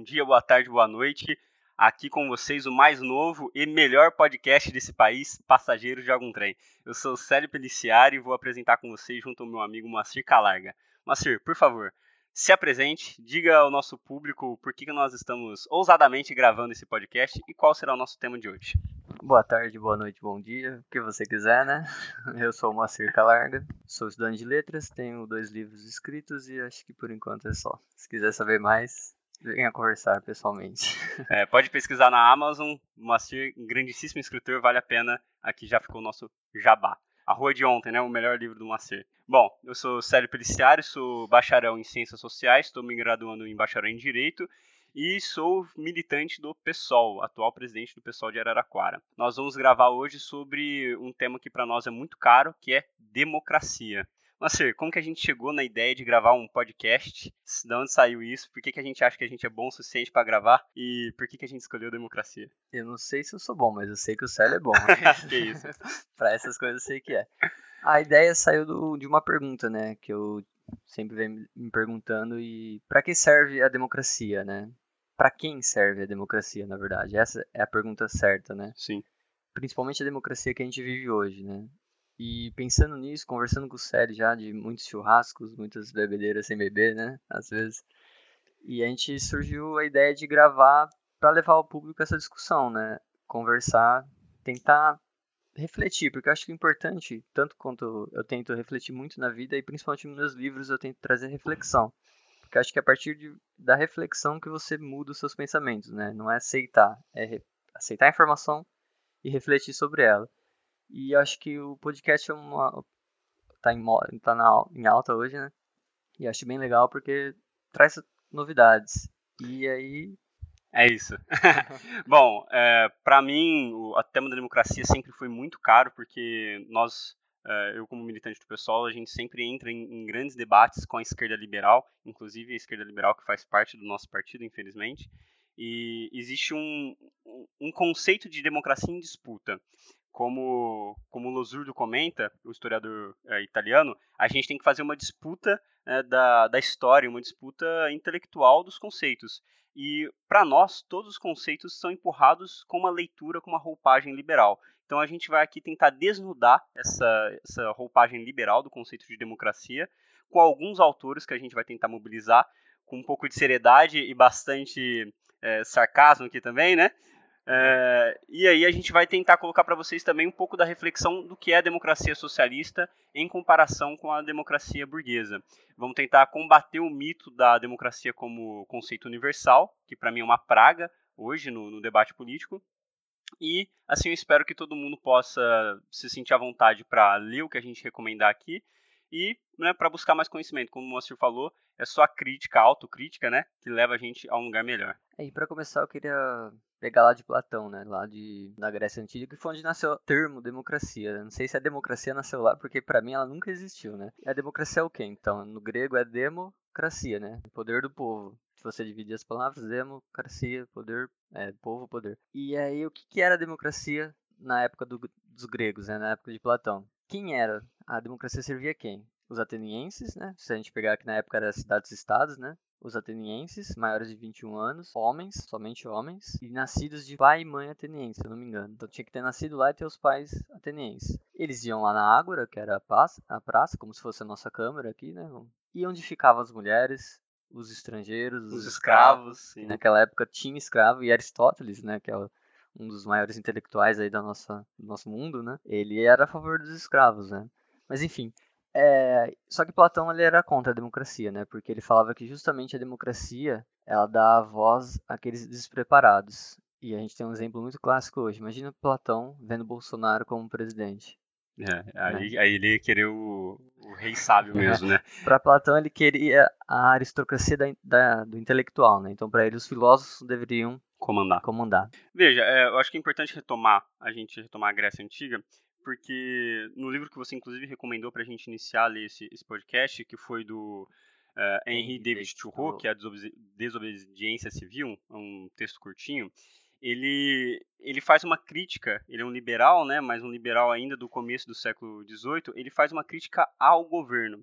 bom dia, boa tarde, boa noite. Aqui com vocês o mais novo e melhor podcast desse país, Passageiros de Algum Trem. Eu sou o Célio Peliciari e vou apresentar com vocês junto ao meu amigo Moacir Calarga. Moacir, por favor, se apresente, diga ao nosso público por que nós estamos ousadamente gravando esse podcast e qual será o nosso tema de hoje. Boa tarde, boa noite, bom dia, o que você quiser, né? Eu sou o Moacir Calarga, sou estudante de letras, tenho dois livros escritos e acho que por enquanto é só. Se quiser saber mais, venha conversar pessoalmente. É, pode pesquisar na Amazon, Moacir, grandíssimo escritor, vale a pena. Aqui já ficou o nosso jabá. A Rua de Ontem, né? O melhor livro do Moacir. Bom, eu sou Célio Peliciário, sou bacharel em Ciências Sociais, estou me graduando em bacharel em Direito e sou militante do PSOL, atual presidente do PSOL de Araraquara. Nós vamos gravar hoje sobre um tema que para nós é muito caro, que é democracia. Nasser, como que a gente chegou na ideia de gravar um podcast? De onde saiu isso? Por que, que a gente acha que a gente é bom o suficiente para gravar? E por que, que a gente escolheu democracia? Eu não sei se eu sou bom, mas eu sei que o Célio é bom. que isso. pra essas coisas eu sei que é. A ideia saiu do, de uma pergunta, né? Que eu sempre venho me perguntando e para que serve a democracia, né? Para quem serve a democracia, na verdade? Essa é a pergunta certa, né? Sim. Principalmente a democracia que a gente vive hoje, né? E pensando nisso, conversando com o Sérgio já de muitos churrascos, muitas bebedeiras sem beber, né? Às vezes. E a gente surgiu a ideia de gravar para levar ao público essa discussão, né? Conversar, tentar refletir, porque eu acho que é importante, tanto quanto eu tento refletir muito na vida e principalmente nos meus livros eu tento trazer reflexão. Porque eu acho que é a partir de, da reflexão que você muda os seus pensamentos, né? Não é aceitar, é aceitar a informação e refletir sobre ela. E acho que o podcast é uma, tá, em, tá na, em alta hoje, né? E acho bem legal porque traz novidades. E aí. É isso. Bom, é, para mim, o, tema da democracia sempre foi muito caro, porque nós, é, eu como militante do pessoal, a gente sempre entra em, em, grandes debates com a esquerda liberal, inclusive a esquerda liberal que faz parte do nosso partido, infelizmente. E existe um, um conceito de democracia em disputa como, como o Losurdo comenta, o historiador é, italiano, a gente tem que fazer uma disputa é, da, da história, uma disputa intelectual dos conceitos. E, para nós, todos os conceitos são empurrados com uma leitura, com uma roupagem liberal. Então, a gente vai aqui tentar desnudar essa, essa roupagem liberal do conceito de democracia, com alguns autores que a gente vai tentar mobilizar, com um pouco de seriedade e bastante é, sarcasmo aqui também, né? É, e aí a gente vai tentar colocar para vocês também um pouco da reflexão do que é a democracia socialista em comparação com a democracia burguesa. Vamos tentar combater o mito da democracia como conceito universal, que para mim é uma praga hoje no, no debate político. E assim eu espero que todo mundo possa se sentir à vontade para ler o que a gente recomendar aqui e né, para buscar mais conhecimento. Como o Moacir falou, é só a crítica, a autocrítica, né, que leva a gente a um lugar melhor. E para começar, eu queria pegar lá de Platão, né? Lá de, da Grécia Antiga, que foi onde nasceu o termo democracia. Não sei se a democracia nasceu lá, porque para mim ela nunca existiu, né? A democracia é o quê? Então, no grego é democracia, né? O poder do povo. Se você dividir as palavras, democracia, poder, é, povo, poder. E aí, o que, que era a democracia na época do, dos gregos, né? Na época de Platão? Quem era? A democracia servia quem? Os atenienses, né? Se a gente pegar que na época era cidades-estados, né? os atenienses, maiores de 21 anos, homens, somente homens, e nascidos de pai e mãe ateniense, se eu não me engano. Então tinha que ter nascido lá e ter os pais atenienses. Eles iam lá na Ágora, que era a praça, a praça como se fosse a nossa câmara aqui, né? E onde ficavam as mulheres, os estrangeiros, os, os escravos. escravos naquela época tinha escravo e Aristóteles, né, que é um dos maiores intelectuais aí da nossa, do nosso mundo, né? Ele era a favor dos escravos, né? Mas enfim, é, só que Platão ele era contra a democracia, né? Porque ele falava que justamente a democracia ela dá voz àqueles despreparados. E a gente tem um exemplo muito clássico hoje. Imagina Platão vendo Bolsonaro como presidente. É, aí, né? aí ele queria o, o rei sábio mesmo, né? para Platão ele queria a aristocracia da, da, do intelectual, né? Então para ele os filósofos deveriam comandar. comandar. Veja, é, eu acho que é importante retomar, a gente retomar a Grécia Antiga, porque no livro que você inclusive recomendou para a gente iniciar ler esse, esse podcast, que foi do uh, Henry David Thoreau, que é a Desobediência Civil, um texto curtinho, ele, ele faz uma crítica, ele é um liberal, né, mas um liberal ainda do começo do século XVIII, ele faz uma crítica ao governo.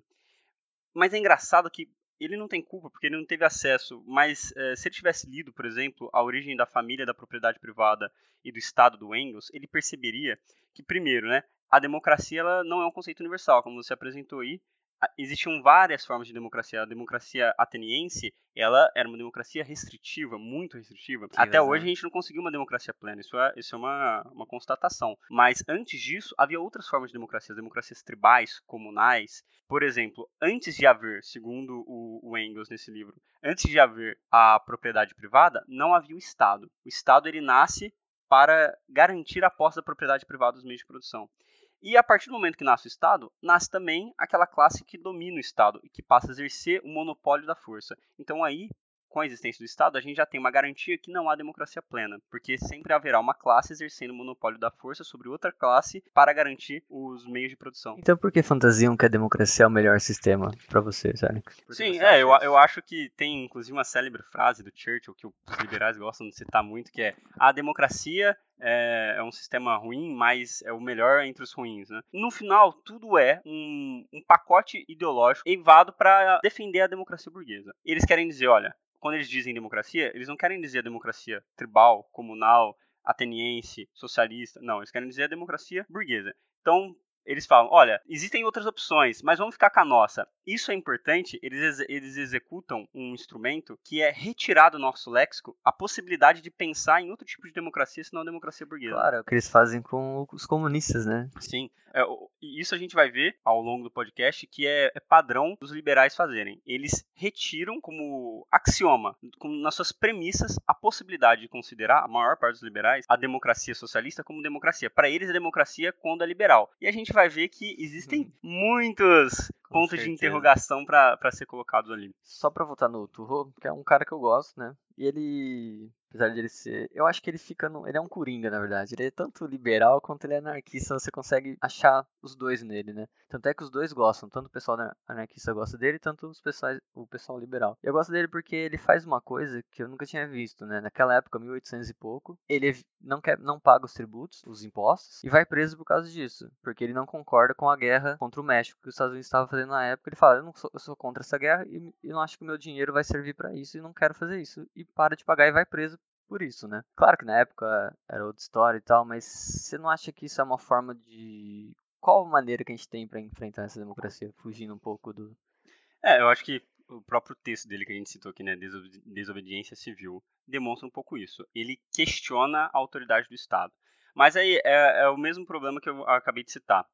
Mas é engraçado que ele não tem culpa porque ele não teve acesso, mas é, se ele tivesse lido, por exemplo, A Origem da Família, da Propriedade Privada e do Estado do Engels, ele perceberia que, primeiro, né, a democracia ela não é um conceito universal, como você apresentou aí, existiam várias formas de democracia. A democracia ateniense, ela era uma democracia restritiva, muito restritiva. Até hoje a gente não conseguiu uma democracia plena, isso é, isso é uma, uma constatação. Mas antes disso, havia outras formas de democracia, democracias tribais, comunais. Por exemplo, antes de haver, segundo o, o Engels nesse livro, antes de haver a propriedade privada, não havia o Estado. O Estado ele nasce para garantir a posse da propriedade privada dos meios de produção. E a partir do momento que nasce o Estado, nasce também aquela classe que domina o Estado e que passa a exercer o monopólio da força. Então aí com a existência do Estado, a gente já tem uma garantia que não há democracia plena, porque sempre haverá uma classe exercendo o monopólio da força sobre outra classe para garantir os meios de produção. Então por que fantasiam que a democracia é o melhor sistema para você, Sérgio? Sim, é, eu, eu acho que tem inclusive uma célebre frase do Churchill que os liberais gostam de citar muito, que é a democracia é, é, um sistema ruim, mas é o melhor entre os ruins. Né? No final, tudo é um, um pacote ideológico evado para defender a democracia burguesa. Eles querem dizer, olha, quando eles dizem democracia, eles não querem dizer a democracia tribal, comunal, ateniense, socialista. Não, eles querem dizer a democracia burguesa. Então, eles falam: olha, existem outras opções, mas vamos ficar com a nossa. Isso é importante, eles, eles executam um instrumento que é retirar do nosso léxico a possibilidade de pensar em outro tipo de democracia, senão a democracia burguesa. Claro, é o que eles fazem com os comunistas, né? Sim. É, isso a gente vai ver ao longo do podcast que é, é padrão dos liberais fazerem. Eles retiram como axioma, como nas suas premissas, a possibilidade de considerar, a maior parte dos liberais, a democracia socialista como democracia. Para eles, a democracia quando é liberal. E a gente vai ver que existem uhum. muitos pontos certeza. de interrogação para ser colocados ali. Só para voltar no Turro, que é um cara que eu gosto, né? E ele Apesar de ele ser. Eu acho que ele fica. No... Ele é um coringa, na verdade. Ele é tanto liberal quanto ele é anarquista. Você consegue achar os dois nele, né? Tanto é que os dois gostam. Tanto o pessoal anarquista gosta dele, tanto os pessoais, o pessoal liberal. Eu gosto dele porque ele faz uma coisa que eu nunca tinha visto, né? Naquela época, 1800 e pouco, ele não, quer, não paga os tributos, os impostos, e vai preso por causa disso. Porque ele não concorda com a guerra contra o México que os Estados Unidos estavam fazendo na época. Ele fala: Eu, não sou, eu sou contra essa guerra e, e não acho que o meu dinheiro vai servir para isso e não quero fazer isso. E para de pagar e vai preso por isso, né? Claro que na época era outra história e tal, mas você não acha que isso é uma forma de. Qual maneira que a gente tem para enfrentar essa democracia, fugindo um pouco do. É, eu acho que o próprio texto dele que a gente citou aqui, né, Desobediência Civil, demonstra um pouco isso. Ele questiona a autoridade do Estado. Mas aí é, é o mesmo problema que eu acabei de citar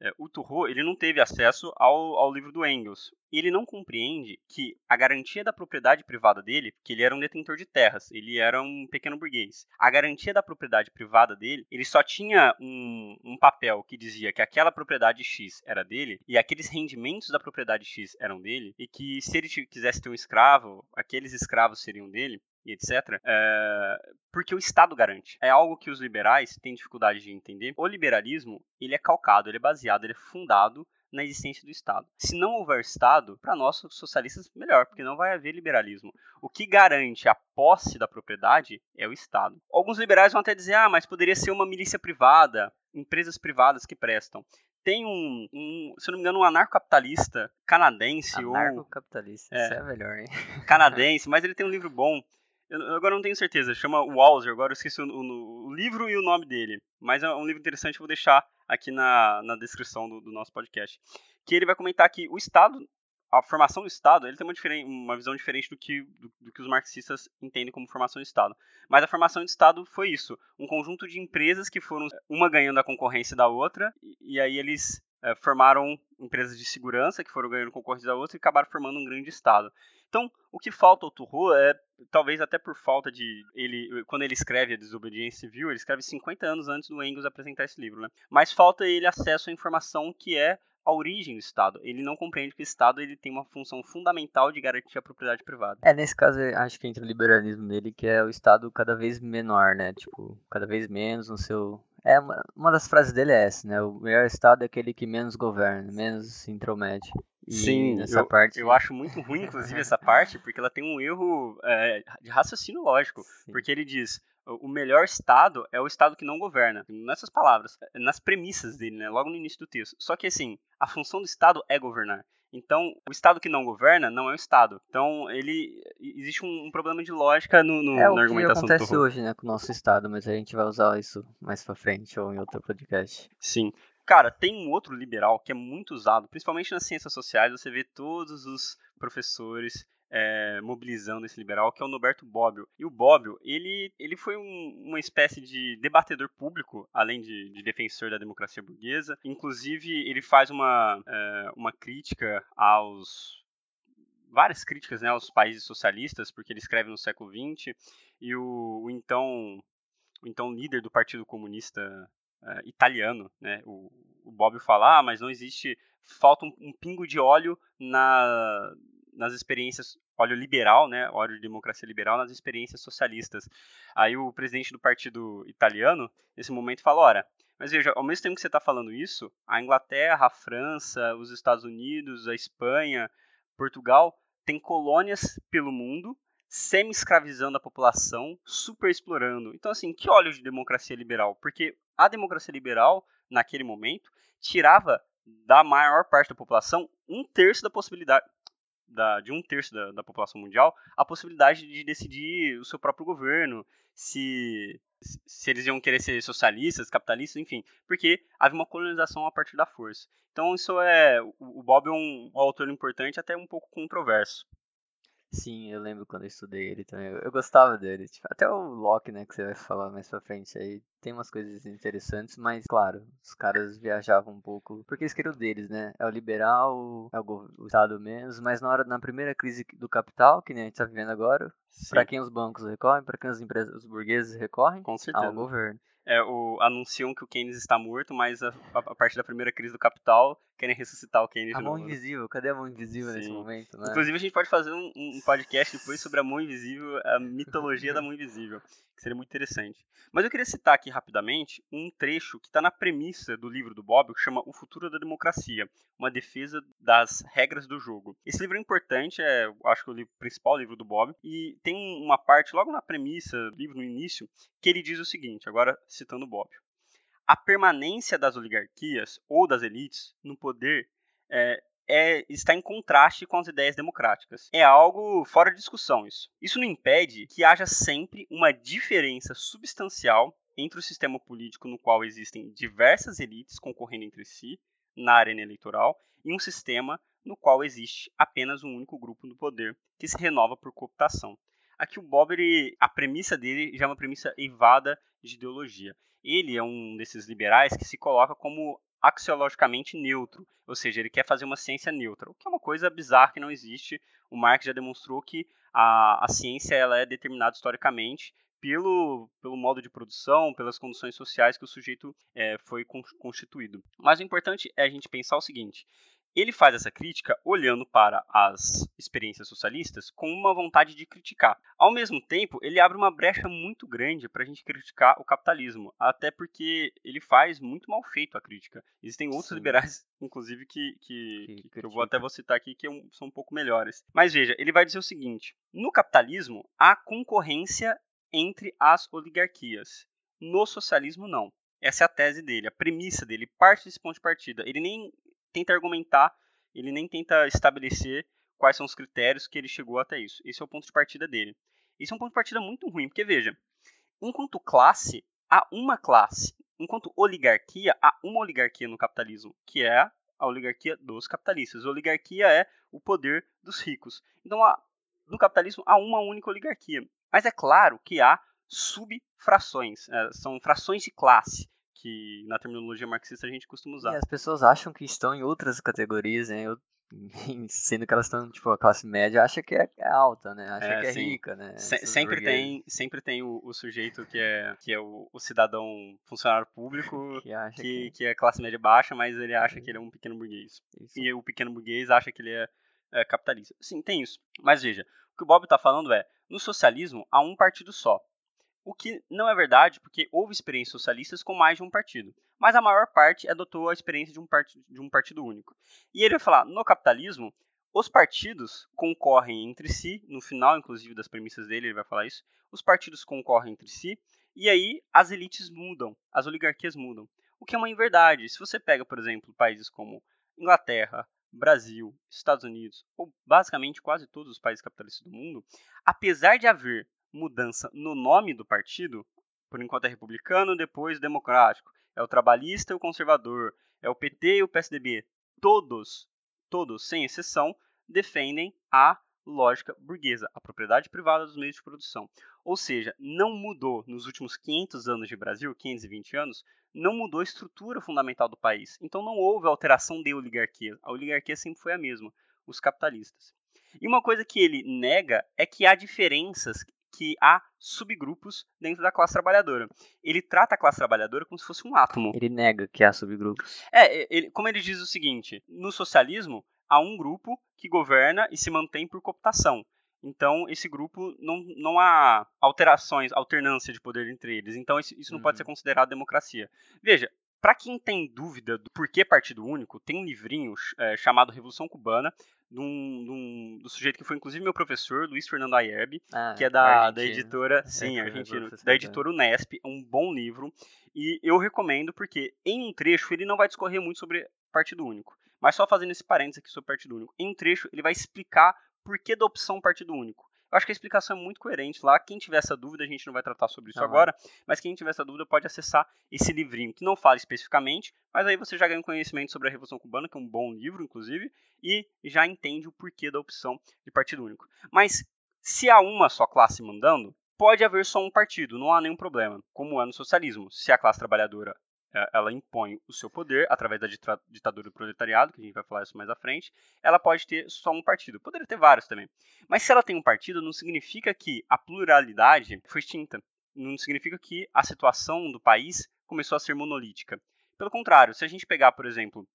é, o Turro ele não teve acesso ao, ao livro do Engels. Ele não compreende que a garantia da propriedade privada dele, que ele era um detentor de terras, ele era um pequeno burguês. A garantia da propriedade privada dele, ele só tinha um, um papel que dizia que aquela propriedade X era dele e aqueles rendimentos da propriedade X eram dele e que se ele quisesse ter um escravo, aqueles escravos seriam dele e etc., é, porque o Estado garante. É algo que os liberais têm dificuldade de entender. O liberalismo, ele é calcado, ele é baseado, ele é fundado na existência do Estado. Se não houver Estado, para nós socialistas, melhor, porque não vai haver liberalismo. O que garante a posse da propriedade é o Estado. Alguns liberais vão até dizer, ah, mas poderia ser uma milícia privada, empresas privadas que prestam. Tem um, um se não me engano, um anarcocapitalista canadense. Anarcocapitalista, ou, é, isso é melhor, hein? Canadense, mas ele tem um livro bom eu agora não tenho certeza, chama Walzer, agora eu esqueci o, o, o, livro e o nome dele. Mas é um livro interessante, eu vou deixar aqui na, na descrição do, do, nosso podcast. Que ele vai comentar que o Estado, a formação do Estado, ele tem uma, uma visão diferente do que, do, do, que os marxistas entendem como formação do Estado. Mas a formação do Estado foi isso, um conjunto de empresas que foram uma ganhando a concorrência da outra, e, e aí eles é, formaram empresas de segurança que foram ganhando concorrência da outra e acabaram formando um grande Estado. Então, o que falta ao Turro é, talvez até por falta de ele, quando ele escreve a Desobediência Civil, ele escreve 50 anos antes do Engels apresentar esse livro, né? Mas falta ele acesso à informação que é a origem do Estado. Ele não compreende que o Estado ele tem uma função fundamental de garantir a propriedade privada. É, nesse caso, acho que entra o liberalismo dele, que é o Estado cada vez menor, né? Tipo, cada vez menos no seu... É, uma, das frases dele é essa, né? O melhor Estado é aquele que menos governa, menos se intromete. E Sim, nessa eu, parte. Eu acho muito ruim, inclusive, essa parte, porque ela tem um erro é, de raciocínio lógico. Sim. Porque ele diz: o melhor Estado é o Estado que não governa. Nessas palavras, nas premissas dele, né? Logo no início do texto. Só que assim, a função do Estado é governar. Então, o Estado que não governa não é o Estado. Então, ele existe um, um problema de lógica no, no é na argumentação do É o que acontece hoje, né, com o nosso Estado, mas a gente vai usar isso mais pra frente ou em outro podcast. Sim. Cara, tem um outro liberal que é muito usado, principalmente nas ciências sociais, você vê todos os professores é, mobilizando esse liberal, que é o Norberto Bobbio. E o Bobbio, ele, ele foi um, uma espécie de debatedor público, além de, de, defensor da democracia burguesa. Inclusive, ele faz uma, é, uma crítica aos várias críticas né, aos países socialistas, porque ele escreve no século XX, e o, o então, o então líder do Partido Comunista uh, italiano, né, o, o Bobbio fala, ah, mas não existe, falta um, um pingo de óleo na, nas experiências óleo liberal, né, óleo de democracia liberal nas experiências socialistas. Aí o presidente do partido italiano, nesse momento, fala, ora, mas veja, ao mesmo tempo que você está falando isso, a Inglaterra, a França, os Estados Unidos, a Espanha, Portugal, tem colônias pelo mundo, semi-escravizando a população, super explorando. Então, assim, que óleo de democracia liberal? Porque a democracia liberal, naquele momento, tirava da maior parte da população um terço da possibilidade, da, de um terço da, da, população mundial a possibilidade de decidir o seu próprio governo, se, se eles iam querer ser socialistas, capitalistas, enfim, porque havia uma colonização a partir da força. Então isso é, o, Bob é um, um autor importante, até um pouco controverso. Sim, eu lembro quando eu estudei ele também. Eu, eu gostava dele. Tipo, até o Locke, né, que você vai falar mais pra frente aí, tem umas coisas interessantes, mas claro, os caras viajavam um pouco. Porque eles queriam deles, né? É o liberal, é o, o Estado menos, mas na hora na primeira crise do capital, que nem a gente tá vivendo agora, para quem os bancos recorrem, para quem as empresas, os burgueses recorrem, Com certeza. ao governo é, o, anunciam que o Keynes está morto, mas a, a, partir da primeira crise do capital querem ressuscitar o Keynes a mão invisível, cadê a mão invisível Sim. nesse momento? Né? Inclusive a gente pode fazer um, um podcast depois sobre a mão invisível, a mitologia da mão invisível que seria muito interessante. Mas eu queria citar aqui rapidamente um trecho que está na premissa do livro do Bob, que chama O Futuro da Democracia, uma defesa das regras do jogo. Esse livro é importante, é, acho que é o livro, principal livro do Bob, e tem uma parte logo na premissa do livro, no início, que ele diz o seguinte, agora citando o Bob. A permanência das oligarquias ou das elites no poder é, é, está em contraste com as ideias democráticas. É algo fora de discussão isso. Isso não impede que haja sempre uma diferença substancial entre o sistema político no qual existem diversas elites concorrendo entre si na arena eleitoral e um sistema no qual existe apenas um único grupo no poder que se renova por cooptação. Aqui o Bob, ele, a premissa dele já é uma premissa evada de ideologia. Ele é um desses liberais que se coloca como axiologicamente neutro, ou seja, ele quer fazer uma ciência neutra, o que é uma coisa bizarra que não existe. O Marx já demonstrou que a, a ciência ela é determinada historicamente pelo, pelo modo de produção, pelas condições sociais que o sujeito é, foi constituído. Mas o importante é a gente pensar o seguinte: ele faz essa crítica olhando para as experiências socialistas com uma vontade de criticar. Ao mesmo tempo, ele abre uma brecha muito grande para a gente criticar o capitalismo, até porque ele faz muito mal feito a crítica. Existem outros Sim. liberais, inclusive, que, que, que, que eu vou até vou citar aqui, que é são um pouco melhores. Mas veja, ele vai dizer o seguinte: no capitalismo há concorrência entre as oligarquias. No socialismo, não. Essa é a tese dele, a premissa dele, parte desse ponto de partida. Ele nem tenta argumentar, ele nem tenta estabelecer quais são os critérios que ele chegou até isso. Esse é o ponto de partida dele. Esse é um ponto de partida muito ruim, porque veja, enquanto classe, há uma classe. Enquanto oligarquia, há uma oligarquia no capitalismo, que é a oligarquia dos capitalistas. A oligarquia é o poder dos ricos. Então, há, no capitalismo, há uma única oligarquia. Mas é claro que há subfrações, é, são frações de classe que na terminologia marxista a gente costuma usar. E as pessoas acham que estão em outras categorias, né? Eu, sendo que elas estão, tipo, a classe média acha que é, é alta, né? Acha é, que é sim. rica, né? Se, sempre tem, sempre tem o, o, sujeito que é, que é o, o cidadão funcionário público que, que, que... que é classe média baixa, mas ele acha que ele é um pequeno burguês. Isso. E o pequeno burguês acha que ele é, é capitalista. Sim, tem isso. Mas veja, o que o Bob está falando é, no socialismo há um partido só o que não é verdade, porque houve experiências socialistas com mais de um partido, mas a maior parte adotou a experiência de um, de um partido único. E ele vai falar, no capitalismo, os partidos concorrem entre si, no final, inclusive, das premissas dele, ele vai falar isso, os partidos concorrem entre si, e aí as elites mudam, as oligarquias mudam. O que é uma inverdade. Se você pega, por exemplo, países como Inglaterra, Brasil, Estados Unidos, ou basicamente quase todos os países capitalistas do mundo, apesar de haver mudança no nome do partido, por enquanto é republicano, depois democrático, é o trabalhista e o conservador, é o PT e o PSDB, todos, todos, sem exceção, defendem a lógica burguesa, a propriedade privada dos meios de produção. Ou seja, não mudou nos últimos 500 anos de Brasil, 520 anos, não mudou a estrutura fundamental do país. Então não houve alteração de oligarquia. A oligarquia sempre foi a mesma, os capitalistas. E uma coisa que ele nega é que há diferenças, que há subgrupos dentro da classe trabalhadora. Ele trata a classe trabalhadora como se fosse um átomo. Ele nega que há subgrupos. É, ele, como ele diz o seguinte: no socialismo há um grupo que governa e se mantém por cooptação. Então, esse grupo não, não há alterações, alternância de poder entre eles. Então, isso, isso não uhum. pode ser considerado democracia. Veja, para quem tem dúvida do porquê partido único, tem um livrinho é, chamado Revolução Cubana, de um, de um, do sujeito que foi inclusive meu professor, Luiz Fernando Ayerbe, ah, que é da, da editora, sim, é, argentino, da editora Unesp, é um bom livro, e eu recomendo porque em um trecho ele não vai discorrer muito sobre partido único, mas só fazendo esse parênteses aqui sobre partido único, em um trecho ele vai explicar porquê da opção partido único. Eu acho que a explicação é muito coerente lá. Quem tiver essa dúvida, a gente não vai tratar sobre isso ah, agora, mas quem tiver essa dúvida pode acessar esse livrinho, que não fala especificamente, mas aí você já ganha um conhecimento sobre a Revolução Cubana, que é um bom livro, inclusive, e já entende o porquê da opção de partido único. Mas se há uma só classe mandando, pode haver só um partido, não há nenhum problema, como é no socialismo. Se a classe trabalhadora ela impõe o seu poder através da ditadura do proletariado, que a gente vai falar isso mais à frente, ela pode ter só um partido. Poderia ter vários também. Mas se ela tem um partido, não significa que a pluralidade foi extinta. Não significa que a situação do país começou a ser monolítica. Pelo contrário, se a gente pegar, por exemplo,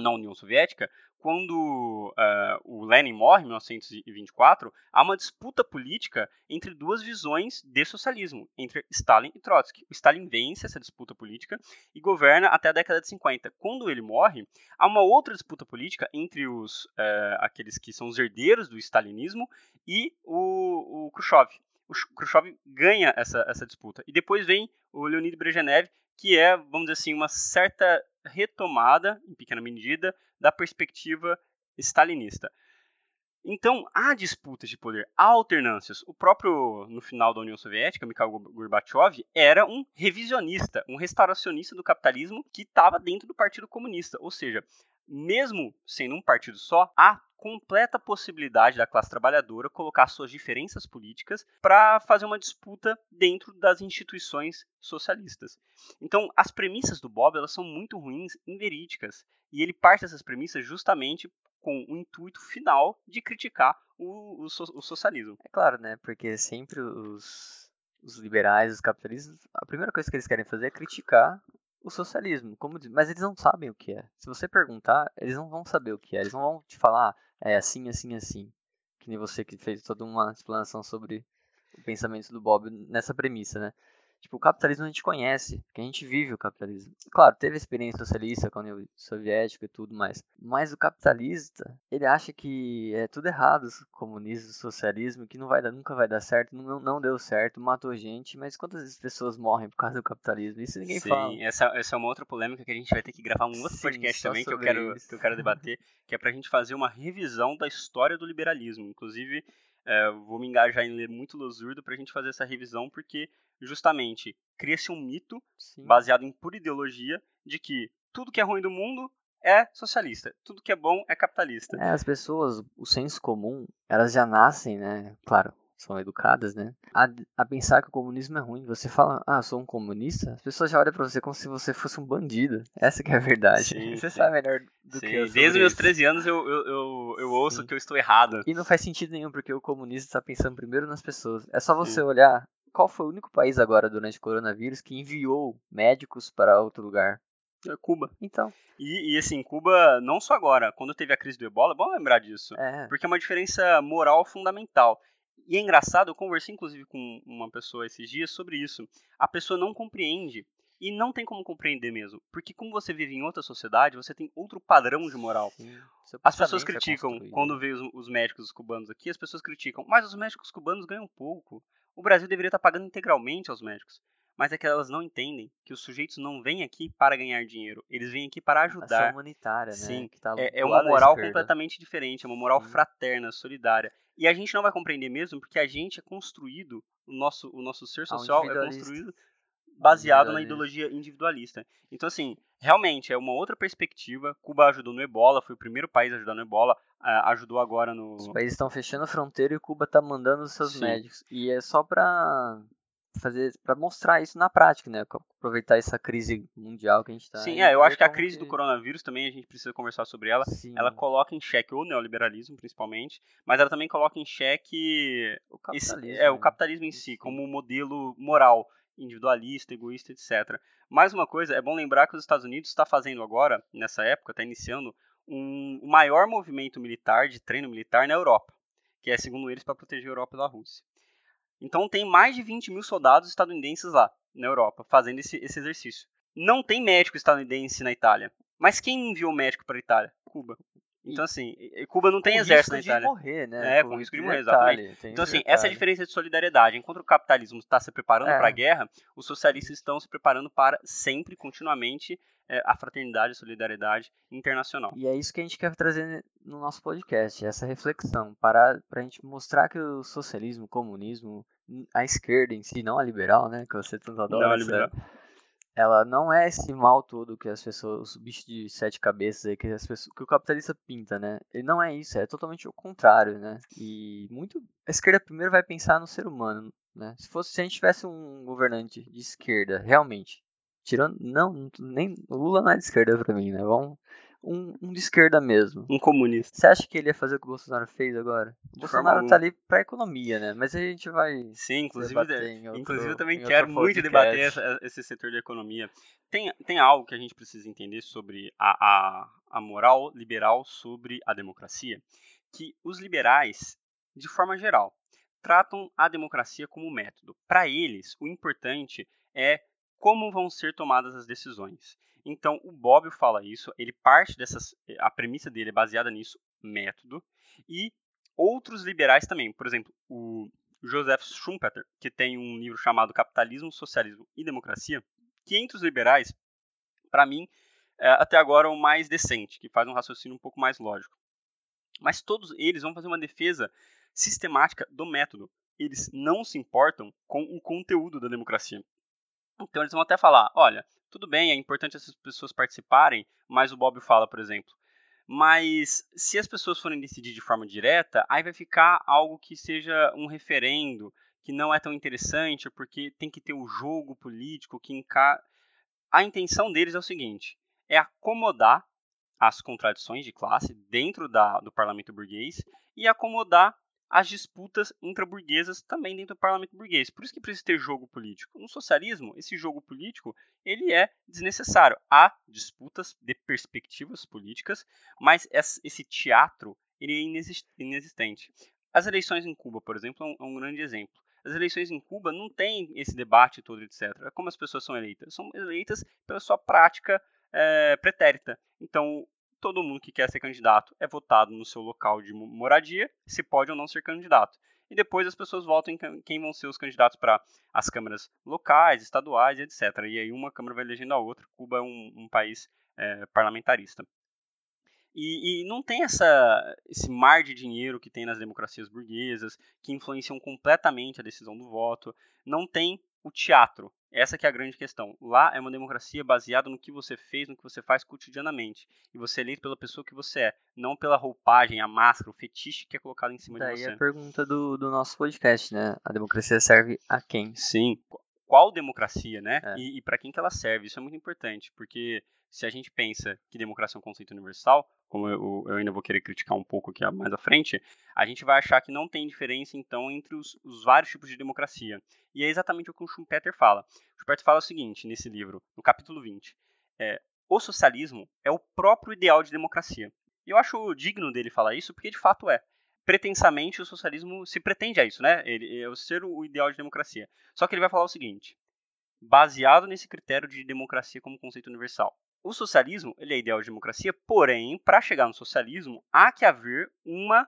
na União Soviética, quando uh, o Lenin morre, em 1924, há uma disputa política entre duas visões de socialismo, entre Stalin e Trotsky. O Stalin vence essa disputa política e governa até a década de 50. Quando ele morre, há uma outra disputa política entre os uh, aqueles que são os herdeiros do stalinismo e o, o Khrushchev. O Khrushchev ganha essa, essa disputa. E depois vem o Leonid Brezhnev, que é, vamos dizer assim, uma certa retomada, em pequena medida, da perspectiva stalinista. Então, há disputas de poder, há alternâncias. O próprio, no final da União Soviética, Mikhail Gorbachev, era um revisionista, um restauracionista do capitalismo que estava dentro do Partido Comunista. Ou seja, mesmo sendo um partido só, há completa possibilidade da classe trabalhadora colocar suas diferenças políticas para fazer uma disputa dentro das instituições socialistas. Então, as premissas do Bob elas são muito ruins, inverídicas, e ele parte dessas premissas justamente com o intuito final de criticar o, o, o socialismo. É claro, né? Porque sempre os, os liberais, os capitalistas, a primeira coisa que eles querem fazer é criticar o socialismo, como diz, mas eles não sabem o que é. Se você perguntar, eles não vão saber o que é. Eles não vão te falar, ah, é assim, assim, assim. Que nem você que fez toda uma explanação sobre o pensamento do Bob nessa premissa, né? Tipo, o capitalismo a gente conhece, porque a gente vive o capitalismo. Claro, teve experiência socialista com a União Soviética e tudo mais. Mas o capitalista, ele acha que é tudo errado, comunismo, socialismo, que não vai dar, nunca vai dar certo, não, não deu certo, matou gente, mas quantas pessoas morrem por causa do capitalismo? Isso ninguém Sim, fala. Sim, essa, essa é uma outra polêmica que a gente vai ter que gravar um outro Sim, podcast também que eu, quero, que eu quero debater, que é pra gente fazer uma revisão da história do liberalismo. Inclusive, é, vou me engajar em ler muito Losurdo para a gente fazer essa revisão, porque justamente cria-se um mito Sim. baseado em pura ideologia de que tudo que é ruim do mundo é socialista, tudo que é bom é capitalista. É, as pessoas, o senso comum, elas já nascem, né? Claro, são educadas, né? A, a, pensar que o comunismo é ruim. Você fala, ah, sou um comunista, as pessoas já olham pra você como se você fosse um bandido. Essa que é a verdade. Sim, você sim. sabe melhor do sim. que eu. Desde os meus 13 anos eu, eu, eu, eu ouço que eu estou errado. E não faz sentido nenhum, porque o comunista está pensando primeiro nas pessoas. É só você olhar qual foi o único país agora durante o coronavírus que enviou médicos para outro lugar. É Cuba. Então. E, e, assim, Cuba, não só agora, quando teve a crise do ebola, é bom lembrar disso. É. Porque é uma diferença moral fundamental. E é engraçado, eu conversei inclusive com uma pessoa esses dias sobre isso. A pessoa não compreende. E não tem como compreender mesmo. Porque como você vive em outra sociedade, você tem outro padrão de moral. Sim, as pessoas é criticam, é quando vê os, os, médicos cubanos aqui, as pessoas criticam. Mas os médicos cubanos ganham pouco. O Brasil deveria estar pagando integralmente aos médicos. mas é que elas não entendem que os sujeitos não vêm aqui para ganhar dinheiro, eles vêm aqui para ajudar. Ação humanitária, né? Sim, tá é, é uma moral completamente diferente, é uma moral hum. fraterna, solidária. E a gente não vai compreender mesmo porque a gente é construído, o nosso, o nosso ser social é construído baseado na ideologia individualista. Então, assim, realmente é uma outra perspectiva. Cuba ajudou no ebola, foi o primeiro país a ajudar no ebola, ajudou agora no. Os países estão fechando a fronteira e Cuba está mandando os seus Sim. médicos. E é só para fazer para mostrar isso na prática, né? Aproveitar essa crise mundial que a gente está. Sim, é, eu acho que a crise que... do coronavírus também a gente precisa conversar sobre ela. Sim. Ela coloca em xeque o neoliberalismo, principalmente, mas ela também coloca em xeque o capitalismo, esse, é, o né? capitalismo em si, como um modelo moral, individualista, egoísta, etc. Mais uma coisa, é bom lembrar que os Estados Unidos está fazendo agora, nessa época, está iniciando um, o maior movimento militar de treino militar na Europa, que é, segundo eles, para proteger a Europa da Rússia. Então tem mais de 20 mil soldados estadunidenses lá, na Europa, fazendo esse, esse exercício. Não tem médico estadunidense na Itália. Mas quem enviou médico para a Itália? Cuba. Então, assim, Cuba não tem exército na Itália. Com risco de morrer, né? É, com, com risco de morrer, exatamente. Então, assim, essa é a diferença de solidariedade. Enquanto o capitalismo está se preparando é. para a guerra, os socialistas estão se preparando para sempre, continuamente, é, a fraternidade e solidariedade internacional. E é isso que a gente quer trazer no nosso podcast, essa reflexão, para a gente mostrar que o socialismo, o comunismo, a esquerda em si, não a liberal, né, que você tanto adora, não a liberal. Ela não é esse mal todo que as pessoas, os bichos de sete cabeças aí, que, as pessoas, que o capitalista pinta, né? Ele não é isso, é totalmente o contrário, né? E muito a esquerda primeiro vai pensar no ser humano, né? Se fosse se a gente tivesse um governante de esquerda, realmente, Tirando. Não, nem. O Lula não é de esquerda pra mim, né? Vamos. Um, um de esquerda mesmo. Um comunista. Você acha que ele ia fazer o que o Bolsonaro fez agora? O Bolsonaro tá ali pra economia, né? Mas a gente vai. Sim, inclusive, outro, inclusive eu também quero muito debater essa, esse setor da economia. Tem, tem algo que a gente precisa entender sobre a, a, a moral liberal sobre a democracia. Que os liberais, de forma geral, tratam a democracia como método. Para eles, o importante é como vão ser tomadas as decisões. Então, o Bobbio fala isso, ele parte dessas. A premissa dele é baseada nisso, método. E outros liberais também. Por exemplo, o Joseph Schumpeter, que tem um livro chamado Capitalismo, Socialismo e Democracia, que entre os liberais, para mim, é até agora o mais decente, que faz um raciocínio um pouco mais lógico. Mas todos eles vão fazer uma defesa sistemática do método. Eles não se importam com o conteúdo da democracia. Então eles vão até falar, olha, tudo bem, é importante essas pessoas participarem, mas o Bob fala, por exemplo, mas se as pessoas forem decidir de forma direta, aí vai ficar algo que seja um referendo, que não é tão interessante, porque tem que ter o um jogo político que enca... A intenção deles é o seguinte, é acomodar as contradições de classe dentro da, do parlamento burguês e acomodar as disputas intraburguesas também dentro do parlamento burguês. Por isso que precisa ter jogo político. No socialismo, esse jogo político ele é desnecessário. Há disputas de perspectivas políticas, mas esse teatro ele é inexistente. As eleições em Cuba, por exemplo, é um, é grande exemplo. As eleições em Cuba não tem esse debate todo, etc. Como as pessoas são eleitas. São eleitas pela sua prática é, pretérita. Então, todo mundo que quer ser candidato é votado no seu local de moradia, se pode ou não ser candidato. E depois as pessoas votam em quem vão ser os candidatos para as câmaras locais, estaduais, etc. E aí uma câmara vai elegendo a outra. Cuba é um, um país é, parlamentarista. E, e, não tem essa, esse mar de dinheiro que tem nas democracias burguesas, que influenciam completamente a decisão do voto. Não tem o teatro. Essa que é a grande questão. Lá é uma democracia baseada no que você fez, no que você faz cotidianamente. E você é eleito pela pessoa que você é, não pela roupagem, a máscara, o fetiche que é colocado em cima Daí de você. Daí a pergunta do, do nosso podcast, né? A democracia serve a quem? Sim. Qual democracia, né? É. E, e para quem que ela serve? Isso é muito importante, porque se a gente pensa que democracia é um conceito universal, como eu, eu, ainda vou querer criticar um pouco aqui mais à frente, a gente vai achar que não tem diferença, então, entre os, os vários tipos de democracia. E é exatamente o que o Schumpeter fala. O Schumpeter fala o seguinte, nesse livro, no capítulo 20, é, o socialismo é o próprio ideal de democracia. E eu acho digno dele falar isso, porque de fato é. Pretensamente, o socialismo se pretende a isso, né? Ele é o ser o ideal de democracia. Só que ele vai falar o seguinte: baseado nesse critério de democracia como conceito universal, o socialismo ele é ideal de democracia, porém, para chegar no socialismo, há que haver uma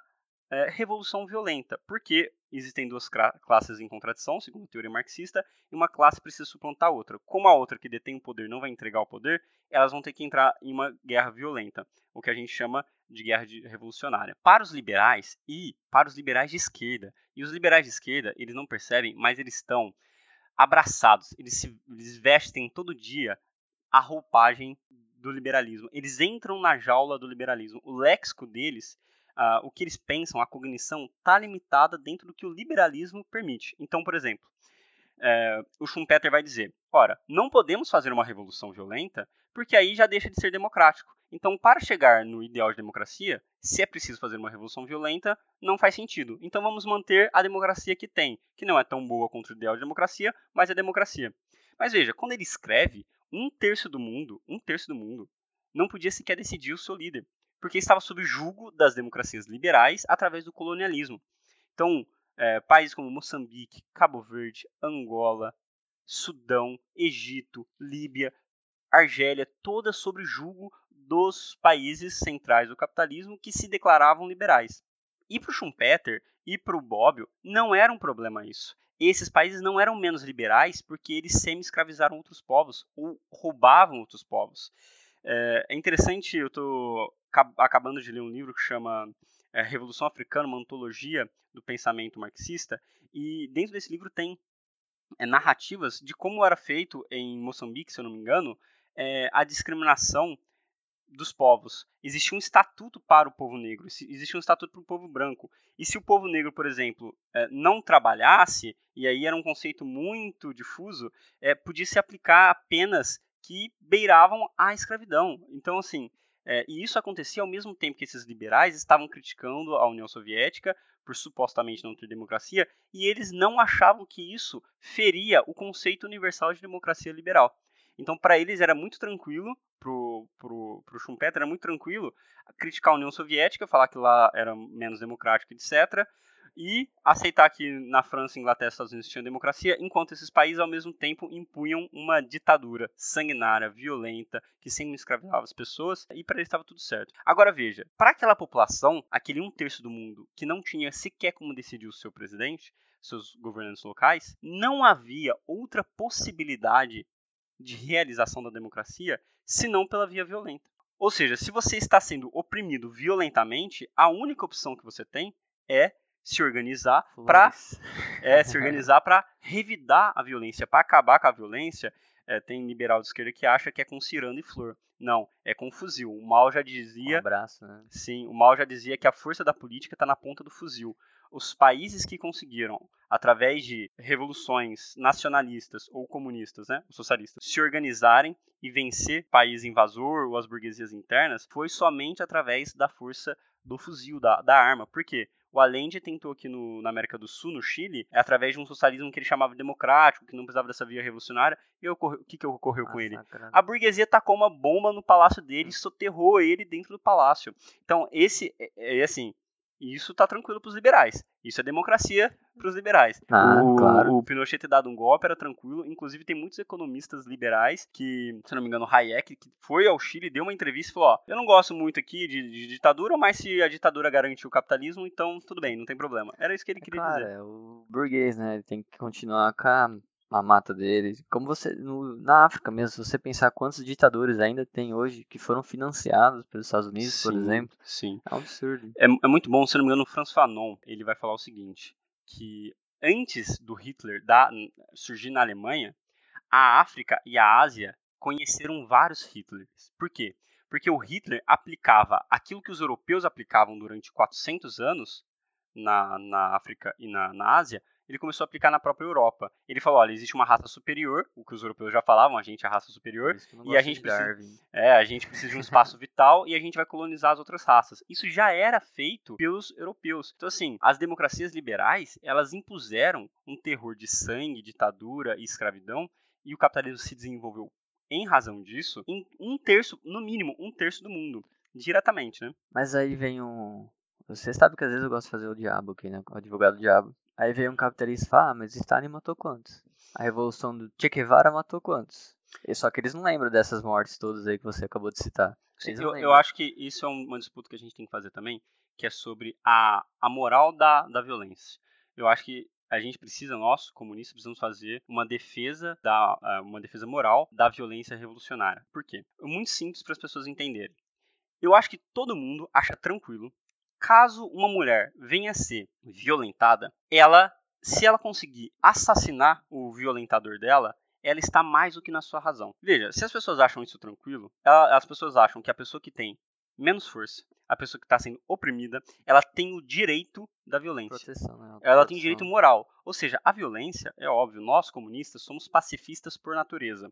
é, revolução violenta, porque existem duas classes em contradição, segundo a teoria marxista, e uma classe precisa suplantar a outra. Como a outra que detém o poder não vai entregar o poder, elas vão ter que entrar em uma guerra violenta, o que a gente chama de guerra revolucionária. Para os liberais e para os liberais de esquerda, e os liberais de esquerda, eles não percebem, mas eles estão abraçados, eles se eles vestem todo dia a roupagem do liberalismo. Eles entram na jaula do liberalismo. O léxico deles uh, o que eles pensam, a cognição, está limitada dentro do que o liberalismo permite. Então, por exemplo, é, o Schumpeter vai dizer: ora, não podemos fazer uma revolução violenta porque aí já deixa de ser democrático. Então, para chegar no ideal de democracia, se é preciso fazer uma revolução violenta, não faz sentido. Então, vamos manter a democracia que tem, que não é tão boa contra o ideal de democracia, mas é democracia. Mas veja, quando ele escreve, um terço do mundo, um terço do mundo, não podia sequer decidir o seu líder porque estava sob julgo das democracias liberais através do colonialismo. Então, é, países como Moçambique, Cabo Verde, Angola, Sudão, Egito, Líbia, Argélia, todas sob julgo dos países centrais do capitalismo que se declaravam liberais. E para o Schumpeter e para o Bobbio não era um problema isso. Esses países não eram menos liberais porque eles semi-escravizaram outros povos ou roubavam outros povos. É, é interessante, eu estou acabando de ler um livro que chama é, Revolução Africana, uma antologia do pensamento marxista, e dentro desse livro tem é, narrativas de como era feito em Moçambique, se eu não me engano, a discriminação dos povos. Existia um estatuto para o povo negro, existia um estatuto para o povo branco. E se o povo negro, por exemplo, é, não trabalhasse, e aí era um conceito muito difuso, é, podia se aplicar apenas que beiravam a escravidão. Então, assim, é, e isso acontecia ao mesmo tempo que esses liberais estavam criticando a União Soviética por supostamente não ter democracia, e eles não achavam que isso feria o conceito universal de democracia liberal. Então, para eles era muito tranquilo, pro, pro, pro Schumpeter era muito tranquilo criticar a União Soviética, falar que lá era menos democrático, etc e aceitar que na França, Inglaterra e Estados Unidos tinham democracia, enquanto esses países ao mesmo tempo impunham uma ditadura sanguinária, violenta, que sempre escravizava as pessoas, e para eles estava tudo certo. Agora veja, para aquela população, aquele um terço do mundo que não tinha sequer como decidir o seu presidente, seus governantes locais, não havia outra possibilidade de realização da democracia senão pela via violenta. Ou seja, se você está sendo oprimido violentamente, a única opção que você tem é se organizar para é, se organizar para revidar a violência, para acabar com a violência. É, tem liberal de esquerda que acha que é com ciranda e flor. Não, é com fuzil. O mal já dizia. Um abraço, né? Sim, o mal já dizia que a força da política está na ponta do fuzil. Os países que conseguiram, através de revoluções nacionalistas ou comunistas, né, socialistas, se organizarem e vencer país invasor ou as burguesias internas, foi somente através da força do fuzil, da, da arma. Por quê? O Allende tentou aqui no, na América do Sul, no Chile, através de um socialismo que ele chamava democrático, que não precisava dessa via revolucionária. E o que, que ocorreu com ele? A burguesia tacou uma bomba no palácio dele e soterrou ele dentro do palácio. Então, esse é, é assim, isso tá tranquilo para os liberais. Isso é democracia para os liberais. Ah, o, claro. o Pinochet ter dado um golpe era tranquilo. Inclusive, tem muitos economistas liberais que, se não me engano, Hayek, que foi ao Chile, deu uma entrevista e falou: Ó, eu não gosto muito aqui de, de ditadura, mas se a ditadura garante o capitalismo, então tudo bem, não tem problema. Era isso que ele é queria claro, dizer. É o burguês, né? Ele tem que continuar com a a mata deles. Como você no, na África mesmo, se você pensar quantos ditadores ainda tem hoje que foram financiados pelos Estados Unidos, sim, por exemplo, sim. é um absurdo. É, é muito bom, se não me engano, o Franz Fanon, ele vai falar o seguinte, que antes do Hitler da, surgir na Alemanha, a África e a Ásia conheceram vários Hitlers. Por quê? Porque o Hitler aplicava aquilo que os europeus aplicavam durante 400 anos na, na África e na, na Ásia ele começou a aplicar na própria Europa. Ele falou, olha, existe uma raça superior, o que os europeus já falavam, a gente é a raça superior, e a gente precisa, é, a gente precisa de um espaço vital e a gente vai colonizar as outras raças. Isso já era feito pelos europeus. Então assim, as democracias liberais, elas impuseram um terror de sangue, ditadura e escravidão, e o capitalismo se desenvolveu em razão disso em um terço, no mínimo, um terço do mundo, diretamente, né? Mas aí vem um, você sabe que às vezes eu gosto de fazer o diabo aqui, né? O advogado do diabo. Aí veio um capitalista e fala, ah, mas Stalin matou quantos? A revolução do Che Guevara matou quantos? E só que eles não lembram dessas mortes todas aí que você acabou de citar. Eu, eu, acho que isso é uma disputa que a gente tem que fazer também, que é sobre a, a moral da, da violência. eu acho que a gente precisa, nós, comunistas, precisamos fazer uma defesa da é, uma defesa moral da violência revolucionária. Por quê? É muito simples para as pessoas entenderem. Eu acho que todo mundo acha tranquilo caso uma mulher venha a ser violentada, ela, se ela conseguir assassinar o violentador dela, ela está mais do que na sua razão. Veja, se as pessoas acham isso tranquilo, ela, as pessoas acham que a pessoa que tem menos força, a pessoa que está sendo oprimida, ela tem o direito da violência. Proteção, né? Ela tem direito moral. Ou seja, a violência, é óbvio, nós comunistas somos pacifistas por natureza.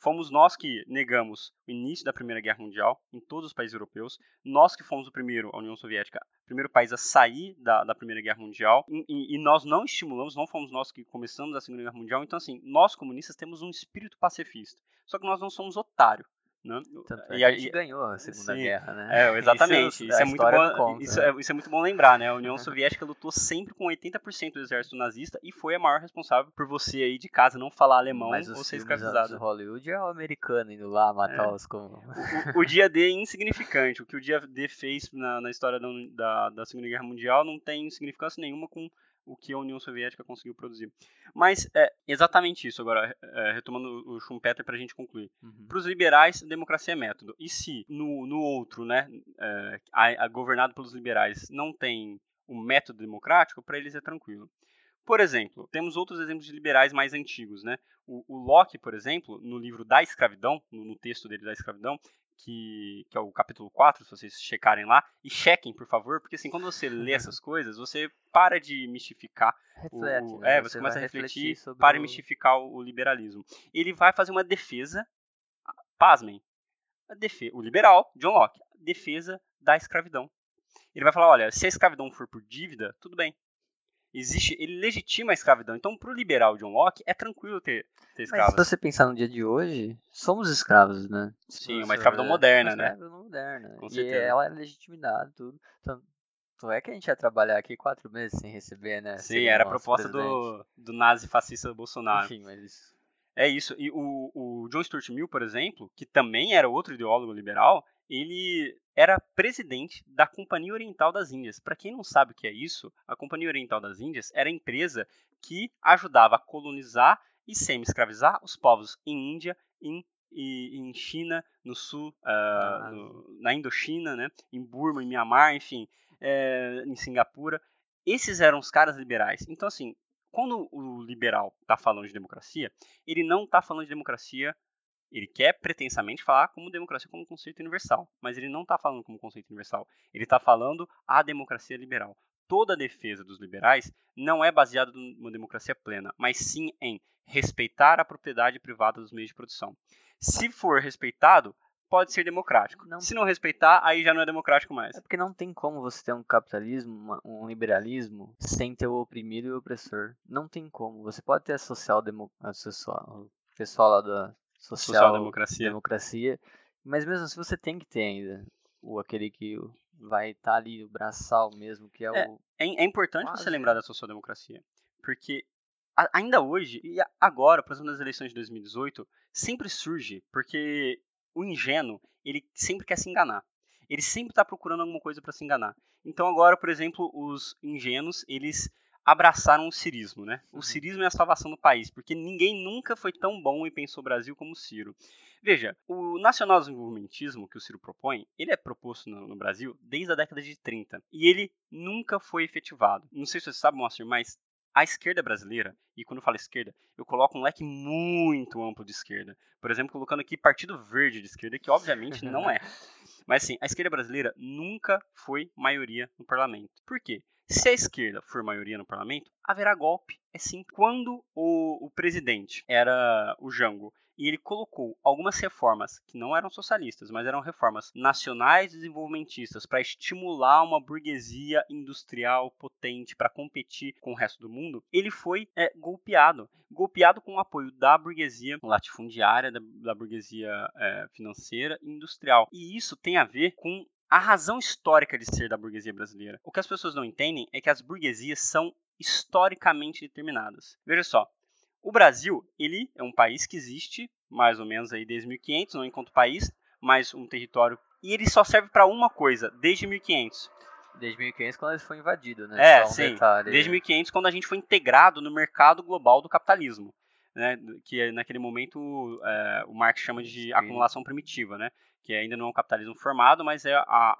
Fomos nós que negamos o início da Primeira Guerra Mundial em todos os países europeus. Nós que fomos o primeiro, a União Soviética, o primeiro país a sair da, da Primeira Guerra Mundial. E, e, nós não estimulamos, não fomos nós que começamos a Segunda Guerra Mundial. Então, assim, nós comunistas temos um espírito pacifista. Só que nós não somos otário. Né? Tanto é e a gente ganhou a Segunda Sim, Guerra, né? É, exatamente. Isso, isso é muito bom, conta, isso, é, isso, é, muito bom lembrar, né? A União Soviética lutou sempre com 80% do exército nazista e foi a maior responsável por você aí de casa não falar alemão Mas ou ser escravizado. Mas Hollywood é o americano indo lá matar é. os como... o, o, dia D é insignificante. O que o dia D fez na, na história da, da, da Segunda Guerra Mundial não tem significância nenhuma com o que a União Soviética conseguiu produzir. Mas é exatamente isso, agora, é, retomando o Schumpeter para a gente concluir. Uhum. Para os liberais, democracia é método. E se no, no outro, né, é, a, a governado pelos liberais, não tem um método democrático, para eles é tranquilo. Por exemplo, temos outros exemplos de liberais mais antigos. Né? O, o Locke, por exemplo, no livro da escravidão, no, no texto dele da escravidão, que, que é o capítulo 4, se vocês checarem lá, e chequem, por favor, porque assim, quando você lê essas coisas, você para de mistificar. Reflete, o, né? É, você, você começa a refletir, sobre para de mistificar o, o, liberalismo. Ele vai fazer uma defesa, pasmem, a defesa, o liberal, John Locke, defesa da escravidão. Ele vai falar, olha, se a escravidão for por dívida, tudo bem, existe, ele legitima a escravidão. Então, para o liberal John Locke, é tranquilo ter, ter escravos. Mas se você pensar no dia de hoje, somos escravos, né? Sim, uma escravidão é, moderna, né? Uma escravidão moderna. Com e certeza. ela é legitimada, tudo. Então, então é que a gente ia trabalhar aqui quatro meses sem receber, né? Sim, era a proposta do, do nazi fascista Bolsonaro. Enfim, mas isso... É isso. E o, o John Stuart Mill, por exemplo, que também era outro ideólogo liberal, ele era presidente da Companhia Oriental das Índias. Para quem não sabe o que é isso, a Companhia Oriental das Índias era a empresa que ajudava a colonizar e semi-escravizar os povos em Índia, em, em China, no sul, uh, no, na Indochina, né, em Burma, em Myanmar, enfim, é, em Singapura. Esses eram os caras liberais. Então, assim, quando o liberal está falando de democracia, ele não está falando de democracia ele quer pretensamente falar como democracia como conceito universal, mas ele não está falando como conceito universal. Ele está falando a democracia liberal. Toda a defesa dos liberais não é baseada numa democracia plena, mas sim em respeitar a propriedade privada dos meios de produção. Se for respeitado, pode ser democrático. Não. Se não respeitar, aí já não é democrático mais. É porque não tem como você ter um capitalismo, um liberalismo, sem ter o oprimido e o opressor. Não tem como. Você pode ter a social, demo, a social o pessoal lá da social, social democracia. democracia. Mas mesmo assim você tem que ter ainda o aquele que vai estar tá ali, o braçal mesmo, que é, é o. É, é importante Quase. você lembrar da social-democracia. Porque a, ainda hoje, e agora, por exemplo, nas eleições de 2018, sempre surge, porque o ingênuo, ele sempre quer se enganar. Ele sempre está procurando alguma coisa para se enganar. Então agora, por exemplo, os ingênuos, eles abraçaram o cirismo, né? O uhum. cirismo é a salvação do país, porque ninguém nunca foi tão bom e pensou o Brasil como o Ciro. Veja, o nacional desenvolvimentismo que o Ciro propõe, ele é proposto no, no, Brasil desde a década de 30 e ele nunca foi efetivado. Não sei se vocês sabem, Moacir, mas a esquerda brasileira, e quando eu falo esquerda, eu coloco um leque muito amplo de esquerda. Por exemplo, colocando aqui Partido Verde de esquerda, que obviamente não é. Mas assim, a esquerda brasileira nunca foi maioria no parlamento. Por quê? Se a esquerda for maioria no parlamento, haverá golpe. É sim. Quando o, o presidente era o Jango e ele colocou algumas reformas que não eram socialistas, mas eram reformas nacionais desenvolvimentistas para estimular uma burguesia industrial potente para competir com o resto do mundo, ele foi é, golpeado. Golpeado com o apoio da burguesia latifundiária, da, da burguesia é, financeira e industrial. E isso tem a ver com a razão histórica de ser da burguesia brasileira. O que as pessoas não entendem é que as burguesias são historicamente determinadas. Veja só, o Brasil, ele é um país que existe mais ou menos aí desde 1500, não enquanto país, mas um território, e ele só serve para uma coisa desde 1500, Desde 1500 quando ele foi invadido, né? É, um sim. Detalhe. Desde 1500 quando a gente foi integrado no mercado global do capitalismo. Né, que é, naquele momento é, o Marx chama de sim. acumulação primitiva, né, que ainda não é um capitalismo formado, mas é a,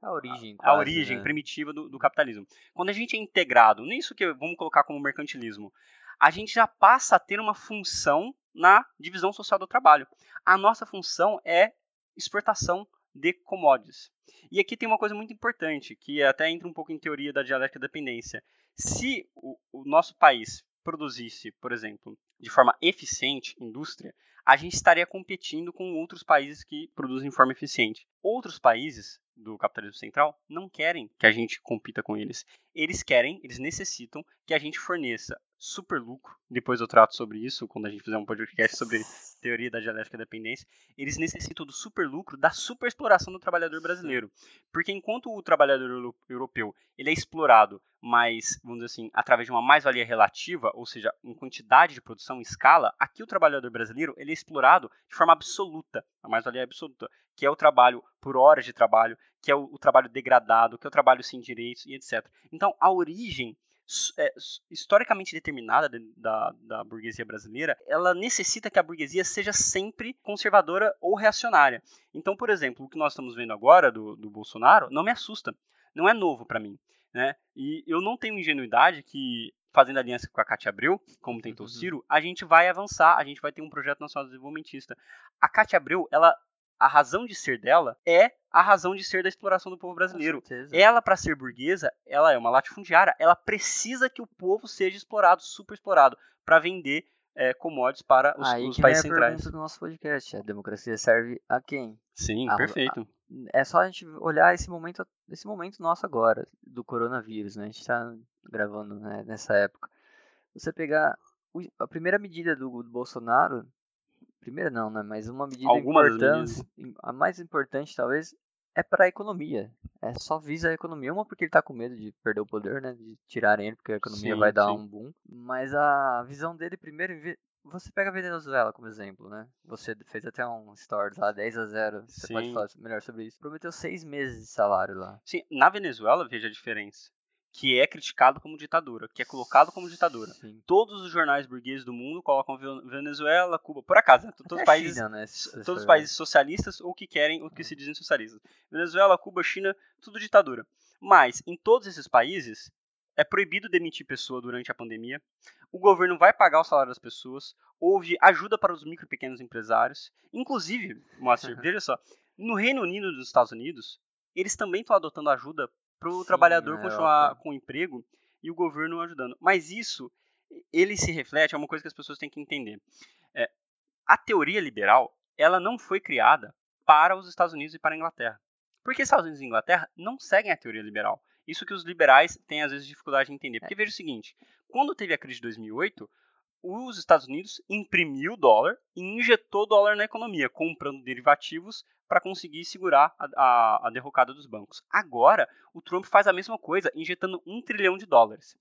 a origem, a, a origem né? primitiva do, do, capitalismo. Quando a gente é integrado nisso que vamos colocar como mercantilismo, a gente já passa a ter uma função na divisão social do trabalho. A nossa função é exportação de commodities. E aqui tem uma coisa muito importante, que até entra um pouco em teoria da dialética da dependência. Se o, o nosso país produzisse, por exemplo, de forma eficiente indústria, a gente estaria competindo com outros países que produzem de forma eficiente. Outros países do capitalismo central não querem que a gente compita com eles. Eles querem, eles necessitam que a gente forneça super lucro. Depois eu trato sobre isso quando a gente fizer um podcast sobre teoria da dialética da dependência. Eles necessitam do super lucro da super exploração do trabalhador brasileiro. Porque enquanto o trabalhador europeu ele é explorado mas, vamos dizer assim, através de uma mais-valia relativa, ou seja, em quantidade de produção, em escala, aqui o trabalhador brasileiro ele é explorado de forma absoluta, a mais-valia é absoluta, que é o trabalho por horas de trabalho, que é o, o trabalho degradado, que é o trabalho sem direitos e etc. Então, a origem é, historicamente determinada da, da burguesia brasileira, ela necessita que a burguesia seja sempre conservadora ou reacionária. Então, por exemplo, o que nós estamos vendo agora do, do Bolsonaro não me assusta, não é novo para mim. Né? E eu não tenho ingenuidade que, fazendo aliança com a Cátia Abreu, como tentou o uhum. Ciro, a gente vai avançar, a gente vai ter um projeto nacional desenvolvimentista. A Cátia Abreu, ela, a razão de ser dela é a razão de ser da exploração do povo brasileiro. Ela, para ser burguesa, ela é uma latifundiária, ela precisa que o povo seja explorado, super explorado, para vender é, commodities para os, Aí os países é a centrais. do nosso podcast. A democracia serve a quem? Sim, a, perfeito. A, é só a gente olhar esse momento, esse momento nosso agora, do coronavírus, né? A gente está gravando né, nessa época. Você pegar a primeira medida do, do, Bolsonaro, primeira não, né? Mas uma medida Algumas importante, a mais importante talvez, é para a economia. É só visa a economia. Uma porque ele está com medo de perder o poder, né? De tirarem ele, porque a economia sim, vai dar sim. um boom. Mas a visão dele primeiro você pega a Venezuela como exemplo, né? Você fez até um story lá, 10 a 0. Você Sim. pode falar melhor sobre isso. Prometeu seis meses de salário lá. Sim, na Venezuela, veja a diferença. Que é criticado como ditadura, que é colocado como ditadura. Sim. Todos os jornais burgueses do mundo colocam Venezuela, Cuba, por acaso, né? Todos os países, China, né? todos os países socialistas ou que querem, ou que é. se dizem socialistas. Venezuela, Cuba, China, tudo ditadura. Mas em todos esses países é proibido demitir pessoa durante a pandemia o governo vai pagar o salário das pessoas, houve ajuda para os micro e pequenos empresários. Inclusive, Moacir, veja só, no Reino Unido e nos Estados Unidos, eles também estão adotando ajuda para o trabalhador continuar com o emprego e o governo ajudando. Mas isso, ele se reflete, é uma coisa que as pessoas têm que entender. É, a teoria liberal, ela não foi criada para os Estados Unidos e para a Inglaterra. Porque Estados Unidos e Inglaterra não seguem a teoria liberal. Isso que os liberais têm às vezes dificuldade de entender. Porque veja o seguinte, quando teve a crise de 2008, os Estados Unidos imprimiu dólar e injetou dólar na economia, comprando derivativos para conseguir segurar a, a, a, derrocada dos bancos. Agora, o Trump faz a mesma coisa, injetando um trilhão de dólares.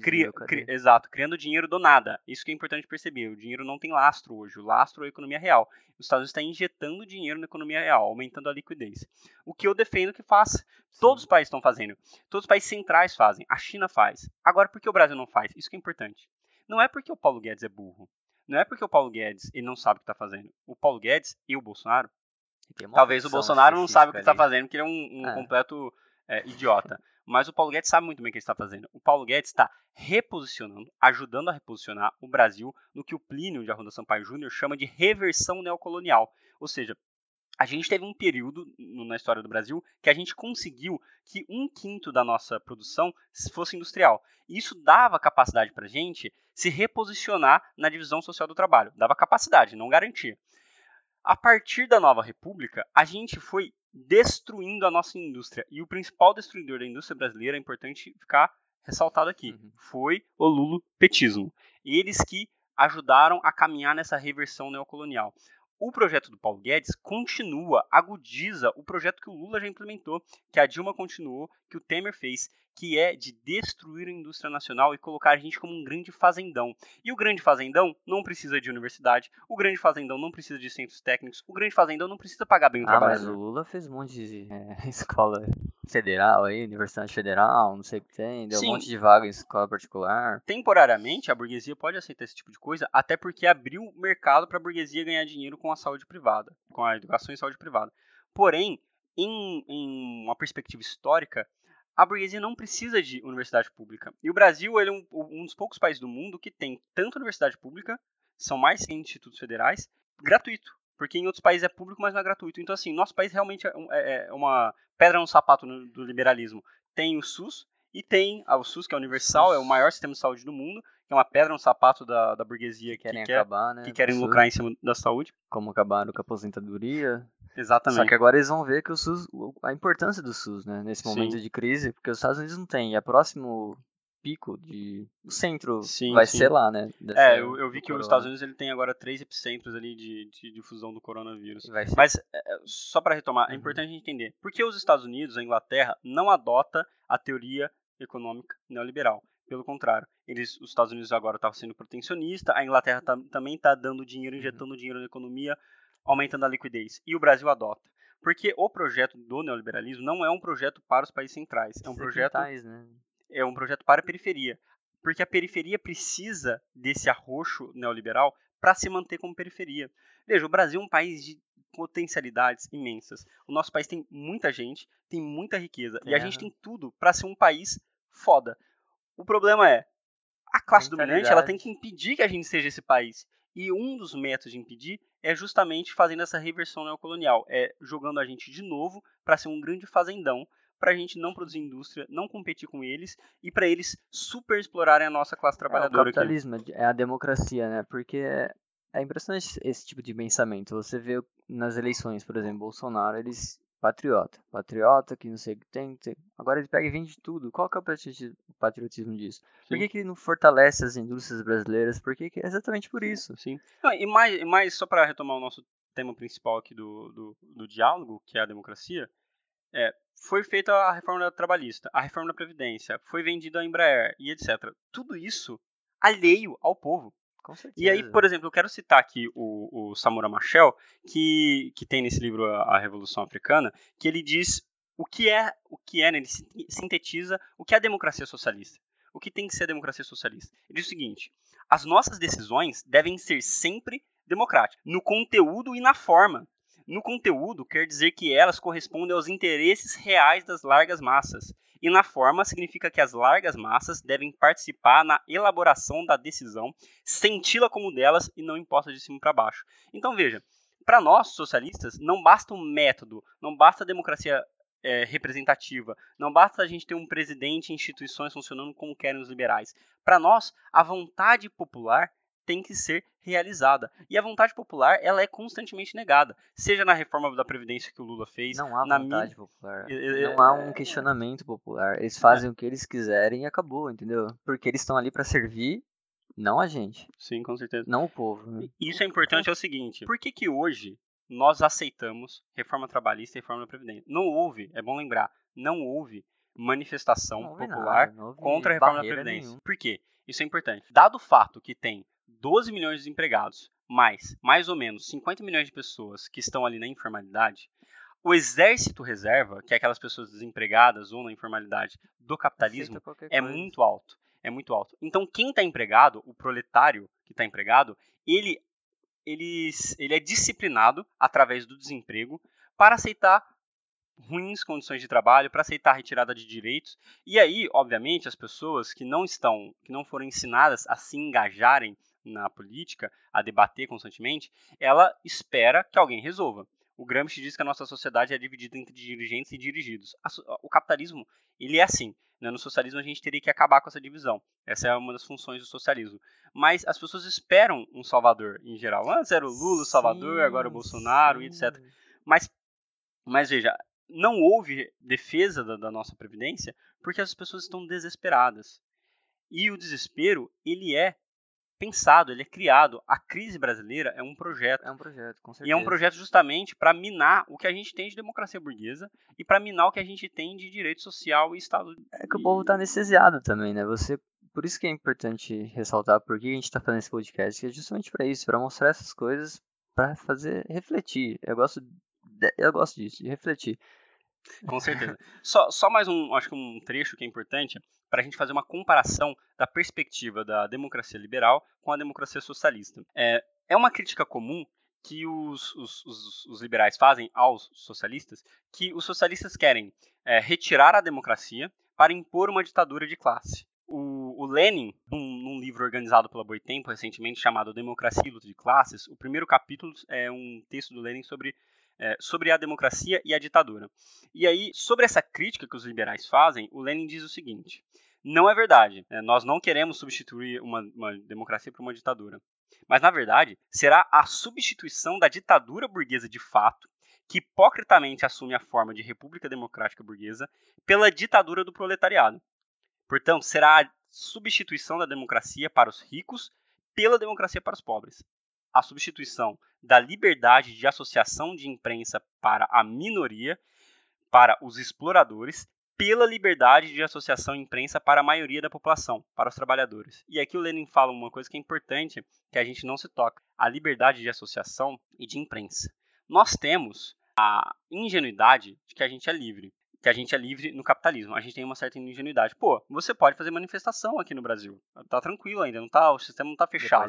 Cria, cri, exato, criando dinheiro do nada. Isso que é importante perceber. O dinheiro não tem lastro hoje. O lastro é a economia real. Os Estados Unidos está injetando dinheiro na economia real, aumentando a liquidez. O que eu defendo que faça. Todos os países estão fazendo. Todos os países centrais fazem. A China faz. Agora, por que o Brasil não faz? Isso que é importante. Não é porque o Paulo Guedes é burro. Não é porque o Paulo Guedes ele não sabe o que está fazendo. O Paulo Guedes e o Bolsonaro. Talvez o Bolsonaro não sabe o que está fazendo, porque ele é um, um é. completo é, idiota. Mas o Paulo Guedes sabe muito bem o que ele está fazendo. O Paulo Guedes está reposicionando, ajudando a reposicionar o Brasil no que o Plínio de Arruda Sampaio Júnior chama de reversão neocolonial. Ou seja, a gente teve um período na história do Brasil que a gente conseguiu que um quinto da nossa produção fosse industrial. E isso dava capacidade para a gente se reposicionar na divisão social do trabalho. Dava capacidade, não garantia. A partir da nova república, a gente foi destruindo a nossa indústria. E o principal destruidor da indústria brasileira, é importante ficar ressaltado aqui, uhum. foi o lulopetismo. Eles que ajudaram a caminhar nessa reversão neocolonial. O projeto do Paulo Guedes continua, agudiza o projeto que o Lula já implementou, que a Dilma continuou, que o Temer fez, que é de destruir a indústria nacional e colocar a gente como um grande fazendão. E o grande fazendão não precisa de universidade, o grande fazendão não precisa de centros técnicos, o grande fazendão não precisa pagar bem o ah, trabalhador. mas o Lula fez um monte de é, escola federal aí, universidade federal, não sei o que tem, deu Sim. um monte de vaga em escola particular. Temporariamente, a burguesia pode aceitar esse tipo de coisa, até porque abriu mercado para a burguesia ganhar dinheiro com a saúde privada, com a educação e saúde privada. Porém, em, em uma perspectiva histórica, a burguesia não precisa de universidade pública. E o Brasil ele é um, um dos poucos países do mundo que tem tanto universidade pública, são mais 100 institutos federais, gratuito. Porque em outros países é público, mas não é gratuito. Então, assim, nosso país realmente é, é, é uma pedra no sapato do liberalismo. Tem o SUS e tem o SUS, que é universal, SUS. é o maior sistema de saúde do mundo, que é uma pedra no sapato da, da burguesia que, querem que acabar, quer, né? Que querem lucrar em cima da saúde. Como acabaram com a aposentadoria. Exatamente. Só que agora eles vão ver que o SUS, a importância do SUS, né, nesse momento sim. de crise, porque os Estados Unidos não tem. E é próximo pico de o centro sim, vai sim. ser lá, né? é, eu, eu vi que os Estados Unidos ele tem agora três epicentros ali de, de difusão do coronavírus. Mas é, é, só para retomar, é uhum. é importante a gente entender por que os Estados Unidos, a Inglaterra, não adota a teoria econômica neoliberal. Pelo contrário, eles, os Estados Unidos agora estão sendo protecionista, a Inglaterra tá, também está dando dinheiro, uhum. injetando uhum. dinheiro na economia, aumentando a liquidez. E o Brasil adota. Porque o projeto do neoliberalismo não é um projeto para os países centrais, é um projeto né? é um projeto para a periferia. Porque a periferia precisa desse arroxo neoliberal para se manter como periferia. Veja, o Brasil é um país de potencialidades imensas. O nosso país tem muita gente, tem muita riqueza. E a gente tem tudo para ser um país foda. O problema é, a classe dominante ela tem que impedir que a gente seja esse país. E um dos métodos de impedir é justamente fazendo essa reversão neocolonial, é jogando a gente de novo para ser um grande fazendão, para a gente não produzir indústria, não competir com eles e para eles super explorarem a nossa classe trabalhadora. É, o capitalismo aqui. é a democracia, né? Porque é impressionante esse tipo de pensamento. Você vê nas eleições, por exemplo, Bolsonaro, eles patriota, patriota que não sei o que tem, tem. agora ele pega e vende tudo. Qual que é o patriotismo disso? Sim. Por que, que ele não fortalece as indústrias brasileiras? Por que, que é exatamente por isso? Sim. Não, e mais, mais só para retomar o nosso tema principal aqui do, do, do diálogo, que é a democracia, é, foi feita a reforma trabalhista, a reforma da Previdência, foi vendida a Embraer e etc. Tudo isso alheio ao povo. E aí, por exemplo, eu quero citar aqui o, o Samura Machel, que, que tem nesse livro a, a, Revolução Africana, que ele diz o que é, o que é, né, ele sintetiza o que é a democracia socialista. O que tem que ser a democracia socialista? Ele diz o seguinte: as nossas decisões devem ser sempre democráticas, no conteúdo e na forma. No conteúdo, quer dizer que elas correspondem aos interesses reais das largas massas. E na forma, significa que as largas massas devem participar na elaboração da decisão, senti-la como delas e não imposta de cima para baixo. Então veja, para nós socialistas, não basta um método, não basta a democracia é, representativa, não basta a gente ter um presidente e instituições funcionando como querem os liberais. Para nós, a vontade popular tem que ser realizada. E a vontade popular, ela é constantemente negada. Seja na reforma da Previdência que o Lula fez. Não há na vontade popular. Não há um questionamento popular. Eles fazem é. o que eles quiserem e acabou, entendeu? Porque eles estão ali para servir, não a gente. Sim, com certeza. Não o povo. Né? Isso é importante, é o seguinte. Por que que hoje nós aceitamos reforma trabalhista e reforma da Previdência? Não houve, é bom lembrar, não houve manifestação não houve popular nada, contra a reforma da Previdência. Nenhum. Por quê? Isso é importante. Dado o fato que tem 12 milhões de desempregados, mais mais ou menos 50 milhões de pessoas que estão ali na informalidade, o exército reserva, que é aquelas pessoas desempregadas ou na informalidade do capitalismo, é muito alto. É muito alto. Então, quem está empregado, o proletário que está empregado, ele, ele, ele é disciplinado através do desemprego para aceitar ruins condições de trabalho, para aceitar a retirada de direitos. E aí, obviamente, as pessoas que não estão, que não foram ensinadas a se engajarem na política, a debater constantemente, ela espera que alguém resolva. O Gramsci diz que a nossa sociedade é dividida entre dirigentes e dirigidos. O capitalismo, ele é assim. Né? No socialismo, a gente teria que acabar com essa divisão. Essa é uma das funções do socialismo. Mas as pessoas esperam um salvador, em geral. Antes era o Lula, o salvador, sim, agora o Bolsonaro, sim. etc. Mas, mas veja, não houve defesa da, da nossa Previdência porque as pessoas estão desesperadas. E o desespero, ele é pensado, ele é criado. A crise brasileira é um projeto. É um projeto, com certeza. E é um projeto justamente para minar o que a gente tem de democracia burguesa e para minar o que a gente tem de direito social e Estado. É que o povo tá anestesiado também, né? Você por isso que é importante ressaltar por que a gente está fazendo esse podcast, que é justamente para isso, para mostrar essas coisas, para fazer refletir. Eu gosto, de, eu gosto disso, de refletir. Com certeza. só, só mais um, acho que um trecho que é importante para a gente fazer uma comparação da perspectiva da democracia liberal com a democracia socialista. É, é uma crítica comum que os, os, os, os liberais fazem aos socialistas, que os socialistas querem é, retirar a democracia para impor uma ditadura de classe. O, o Lenin, num, num, livro organizado pela Boitempo recentemente chamado Democracia e Luta de Classes, o primeiro capítulo é um texto do Lenin sobre é, sobre a democracia e a ditadura. E aí, sobre essa crítica que os liberais fazem, o Lenin diz o seguinte: não é verdade. É, nós não queremos substituir uma, uma democracia por uma ditadura. Mas, na verdade, será a substituição da ditadura burguesa de fato, que hipocritamente assume a forma de república democrática burguesa, pela ditadura do proletariado. Portanto, será a substituição da democracia para os ricos pela democracia para os pobres a substituição da liberdade de associação de imprensa para a minoria, para os exploradores, pela liberdade de associação imprensa para a maioria da população, para os trabalhadores. E aqui o Lenin fala uma coisa que é importante, que a gente não se toca: a liberdade de associação e de imprensa. Nós temos a ingenuidade de que a gente é livre que a gente é livre no capitalismo. A gente tem uma certa ingenuidade. Pô, você pode fazer manifestação aqui no Brasil. Tá tranquilo ainda, não tá, o sistema não tá fechado.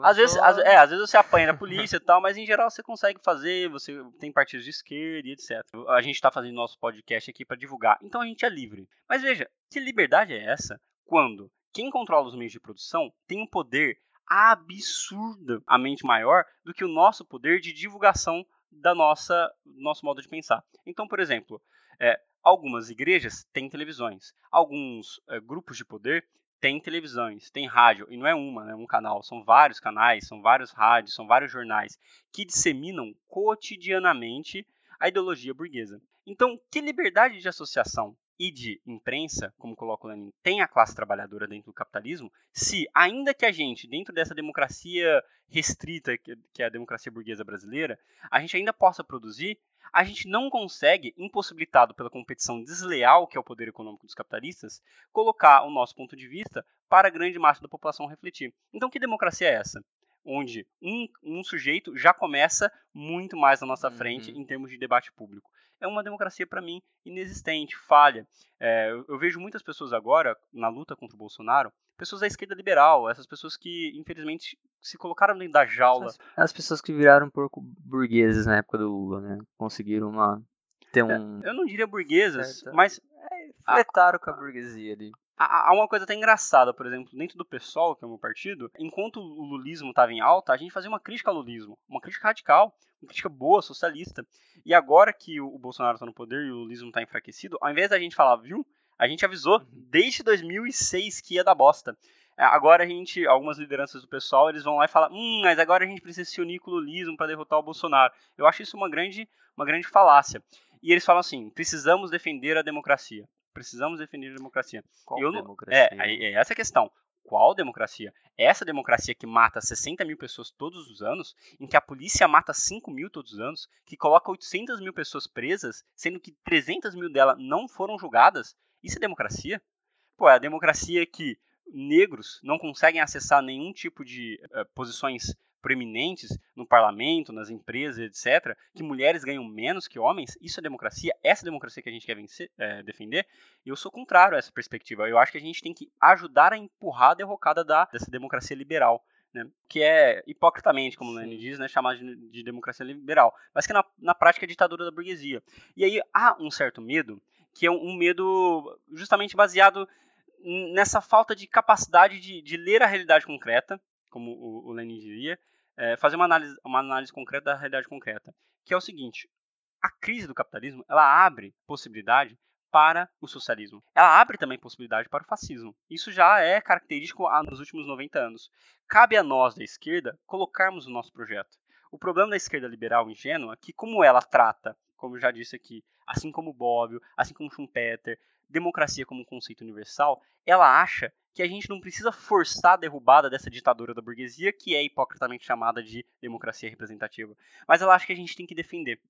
Às vezes, às, é, às vezes você apanha da polícia e tal, mas em geral você consegue fazer, você tem partidos de esquerda e etc. A gente tá fazendo nosso podcast aqui para divulgar. Então a gente é livre. Mas veja, que liberdade é essa quando quem controla os meios de produção tem um poder absurdamente maior do que o nosso poder de divulgação da nossa nosso modo de pensar. Então, por exemplo, é, Algumas igrejas têm televisões, alguns é, grupos de poder têm televisões, têm rádio, e não é uma, né, um canal, são vários canais, são vários rádios, são vários jornais que disseminam cotidianamente a ideologia burguesa. Então, que liberdade de associação e de imprensa, como coloca o Lenin, tem a classe trabalhadora dentro do capitalismo, se, ainda que a gente, dentro dessa democracia restrita, que é a democracia burguesa brasileira, a gente ainda possa produzir a gente não consegue, impossibilitado pela competição desleal que é o poder econômico dos capitalistas, colocar o nosso ponto de vista para a grande massa da população refletir. Então, que democracia é essa? Onde um, um sujeito já começa muito mais na nossa frente uhum. em termos de debate público. É uma democracia, para mim, inexistente, falha. É, eu, eu vejo muitas pessoas agora, na luta contra o Bolsonaro, pessoas da esquerda liberal, essas pessoas que, infelizmente, se colocaram dentro da jaula. As, as pessoas que viraram porco burgueses na época do Lula, né? Conseguiram uma, ter é, um... Eu não diria burguesas, certo. mas... É, fletaram a, com a burguesia ali. Há uma coisa até engraçada, por exemplo, dentro do PSOL, que é o meu partido, enquanto o lulismo estava em alta, a gente fazia uma crítica ao lulismo, uma crítica radical, uma crítica boa, socialista. E agora que o Bolsonaro está no poder e o lulismo está enfraquecido, ao invés da gente falar, viu, a gente avisou uhum. desde 2006 que ia dar bosta. É, agora a gente, algumas lideranças do pessoal, eles vão lá e falam, hum, mas agora a gente precisa se unir com o lulismo para derrotar o Bolsonaro. Eu acho isso uma grande, uma grande falácia. E eles falam assim, precisamos defender a democracia. Precisamos defender a democracia. Qual eu democracia? É, é essa a questão. Qual democracia? Essa democracia que mata 60 mil pessoas todos os anos, em que a polícia mata 5 mil todos os anos, que coloca 800 mil pessoas presas, sendo que 300 mil delas não foram julgadas, isso é democracia? Pô, é a democracia que negros não conseguem acessar nenhum tipo de uh, posições preeminentes no parlamento, nas empresas, etc., que mulheres ganham menos que homens, isso é democracia? Essa é democracia que a gente quer vencer, é, defender? Eu sou contrário a essa perspectiva. Eu acho que a gente tem que ajudar a empurrar a derrocada da, dessa democracia liberal. Né, que é, hipocritamente, como o Lenin diz, né, chamada de, de, democracia liberal, mas que na, na prática é ditadura da burguesia. E aí há um certo medo que é um, medo justamente baseado nessa falta de capacidade de, de ler a realidade concreta, como o, o Lenin diria, é, fazer uma análise, uma análise concreta da realidade concreta, que é o seguinte: a crise do capitalismo ela abre possibilidade para o socialismo. Ela abre também possibilidade para o fascismo. Isso já é característico nos últimos 90 anos. Cabe a nós da esquerda colocarmos o nosso projeto. O problema da esquerda liberal ingênua é que, como ela trata, como eu já disse aqui, assim como Bobbio, assim como Schumpeter, democracia como um conceito universal, ela acha que a gente não precisa forçar a derrubada dessa ditadura da burguesia, que é hipocritamente chamada de democracia representativa. Mas ela acha que a gente tem que defender.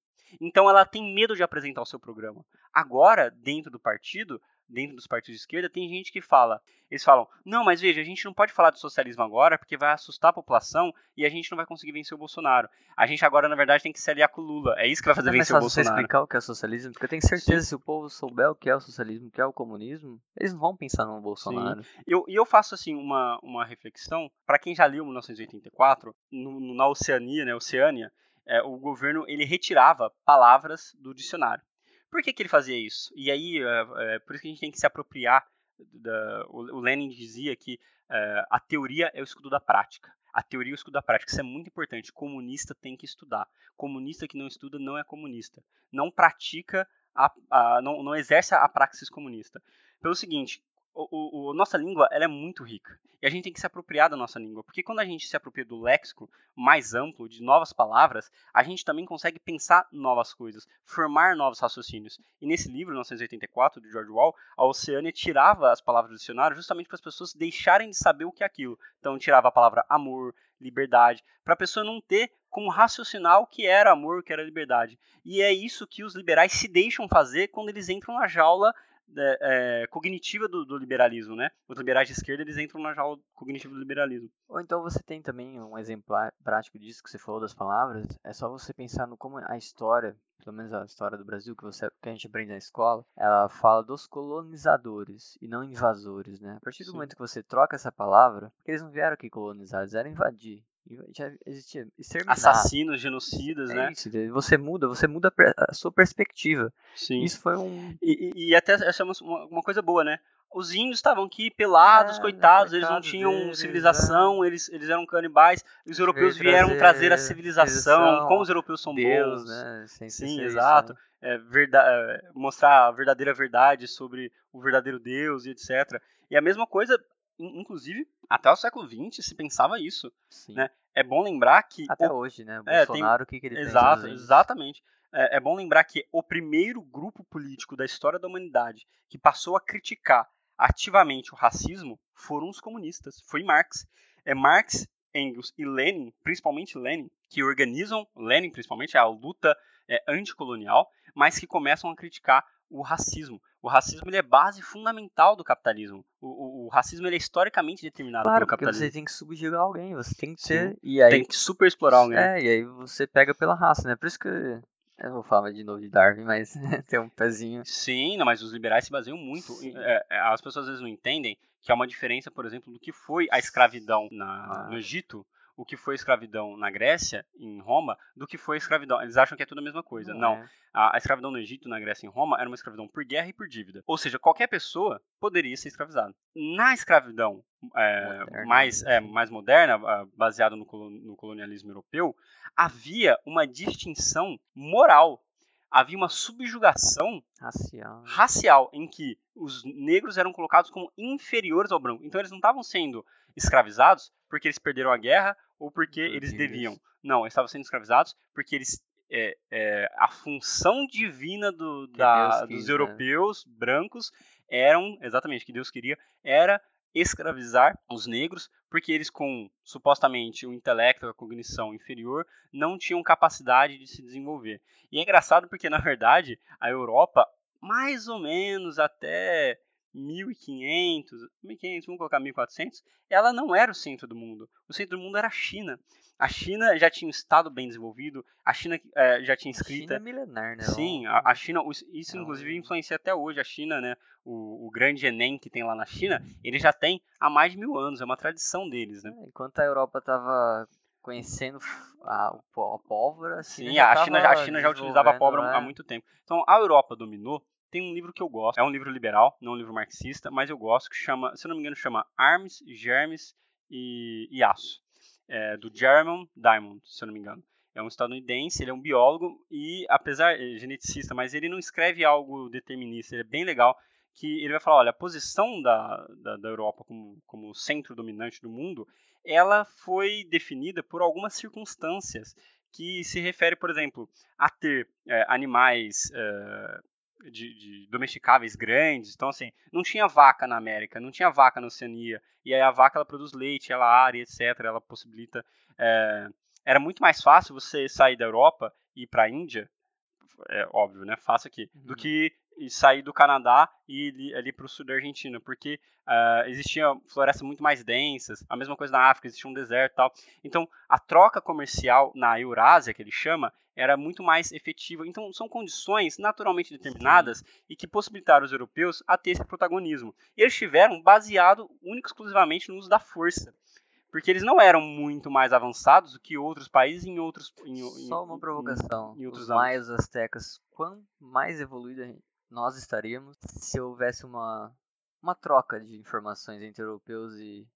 Então ela tem medo de apresentar o seu programa. Agora, dentro do partido, dentro dos partidos de esquerda, tem gente que fala, eles falam, não, mas veja, a gente não pode falar de socialismo agora porque vai assustar a população e a gente não vai conseguir vencer o Bolsonaro. A gente agora, na verdade, tem que se aliar com o Lula. É isso que vai fazer é vencer o Bolsonaro. Você explicar o que é socialismo, porque eu tenho certeza Sim. se o povo souber o que é o socialismo, o que é o comunismo, eles não vão pensar no Bolsonaro. Sim. Eu, e eu faço assim uma, uma reflexão para quem já leu 1984 no, na Oceania, né, Oceânia, é, o governo ele retirava palavras do dicionário. Por que, que ele fazia isso? E aí, é, é, por isso que a gente tem que se apropriar. Da, o, o Lenin dizia que é, a teoria é o estudo da prática. A teoria é o estudo da prática. Isso é muito importante. Comunista tem que estudar. Comunista que não estuda não é comunista. Não pratica, a, a, não, não exerce a praxis comunista. Pelo seguinte, o, o, nossa língua ela é muito rica e a gente tem que se apropriar da nossa língua, porque quando a gente se apropria do léxico mais amplo, de novas palavras, a gente também consegue pensar novas coisas, formar novos raciocínios. E nesse livro, 1984, de George Wall, a Oceânia tirava as palavras do dicionário justamente para as pessoas deixarem de saber o que é aquilo. Então, tirava a palavra amor, liberdade, para a pessoa não ter como raciocinar o que era amor, o que era liberdade. E é isso que os liberais se deixam fazer quando eles entram na jaula é, é, cognitiva do, do, liberalismo, né? Os liberais de esquerda eles entram na jaula cognitiva do liberalismo. Ou então você tem também um exemplo prático disso que você falou das palavras. É só você pensar no como a história, pelo menos a história do Brasil que você que a gente aprende na escola, ela fala dos colonizadores e não invasores, né? A partir do Sim. momento que você troca essa palavra, porque eles não vieram aqui colonizar, eles vieram invadir já existia assassinos, genocidas, é né? Isso, você muda, você muda a sua perspectiva. Sim. Isso foi um e, e até essa é uma, uma coisa boa, né? Os índios estavam aqui pelados, é, coitados, eles não tinham deles, civilização, é. eles, eles eram canibais. Os europeus vieram trazer, trazer a civilização, como os europeus são Deus, bons. Né? Sem Sim, exato. Isso, né? é, verdade, é, mostrar a verdadeira verdade sobre o verdadeiro Deus e etc. E a mesma coisa inclusive, até o século XX se pensava isso. Né? É bom lembrar que. Até o... hoje, né? O é, Bolsonaro, o que, que ele Exato, pensa? Exatamente. É, é bom lembrar que o primeiro grupo político da história da humanidade que passou a criticar ativamente o racismo foram os comunistas. Foi Marx. É Marx, Engels e Lenin, principalmente Lenin, que organizam, Lenin principalmente, a luta é, anticolonial, mas que começam a criticar o racismo. O racismo ele é base fundamental do capitalismo. O, o, o racismo ele é historicamente determinado claro, pelo capitalismo. Porque você tem que subjugar alguém, você tem que ser. E aí, tem que super explorar alguém. É, e aí você pega pela raça, né? Por isso que. Eu vou falar de novo de Darwin, mas tem um pezinho. Sim, não, mas os liberais se baseiam muito. É, é, as pessoas às vezes não entendem que há uma diferença, por exemplo, do que foi a escravidão na, ah. no Egito o que foi escravidão na Grécia, em Roma, do que foi escravidão. Eles acham que é tudo a mesma coisa. Não. Não. É. A, a, escravidão no Egito, na Grécia e em Roma era uma escravidão por guerra e por dívida. Ou seja, qualquer pessoa poderia ser escravizada. Na escravidão é, moderna, mais, é, mais moderna, baseada no, no colonialismo europeu, havia uma distinção moral havia uma subjugação racial. racial em que os negros eram colocados como inferiores ao branco. Então eles não estavam sendo escravizados porque eles perderam a guerra ou porque eles deviam. Não, eles estavam sendo escravizados porque eles é, é, a função divina do, da, quis, dos né? europeus né? brancos eram exatamente o que Deus queria era escravizar os negros porque eles com supostamente o intelecto, a cognição inferior não tinham capacidade de se desenvolver. E é engraçado porque na verdade a Europa mais ou menos até 1500, 1500, vamos colocar 1400, ela não era o centro do mundo. O centro do mundo era a China. A China já tinha um estado bem desenvolvido, a China é, já tinha escrita. A China é milenar, né? Sim, a, a China, isso inclusive influencia até hoje. A China, né? O, o, grande Enem que tem lá na China, ele já tem há mais de mil anos, é uma tradição deles, né? É, enquanto a Europa estava conhecendo a, a pólvora, a China Sim, a China, a China já utilizava a pólvora há muito tempo. Então a Europa dominou tem um livro que eu gosto. É um livro liberal, não um livro marxista, mas eu gosto, que chama, se eu não me engano, chama Armes, Germes e, e Aço. É, do Jeremy Diamond, se eu não me engano. É um estadunidense, ele é um biólogo e, apesar, é geneticista, mas ele não escreve algo determinista, ele é bem legal, que ele vai falar, olha, a posição da, da, da Europa como, como centro dominante do mundo, ela foi definida por algumas circunstâncias que se refere, por exemplo, a ter é, animais é, de, de, domesticáveis grandes. Então, assim, não tinha vaca na América, não tinha vaca na Oceania. E aí a vaca ela produz leite, ela área, etc. Ela possibilita. É, era muito mais fácil você sair da Europa e ir para a Índia, é óbvio, né? Fácil aqui, uhum. do que sair do Canadá e ir ali para o sul da Argentina, porque uh, existia florestas muito mais densas, a mesma coisa na África, existia um deserto e tal. Então, a troca comercial na Eurásia, que ele chama, era muito mais efetiva. Então, são condições naturalmente determinadas e que possibilitaram os europeus a ter esse protagonismo. E eles tiveram baseado único exclusivamente no uso da força. Porque eles não eram muito mais avançados do que outros países em outros. Em, Só uma provocação. Em, em outros os maias astecas, quanto mais evoluída nós estaríamos se houvesse uma, uma troca de informações entre europeus e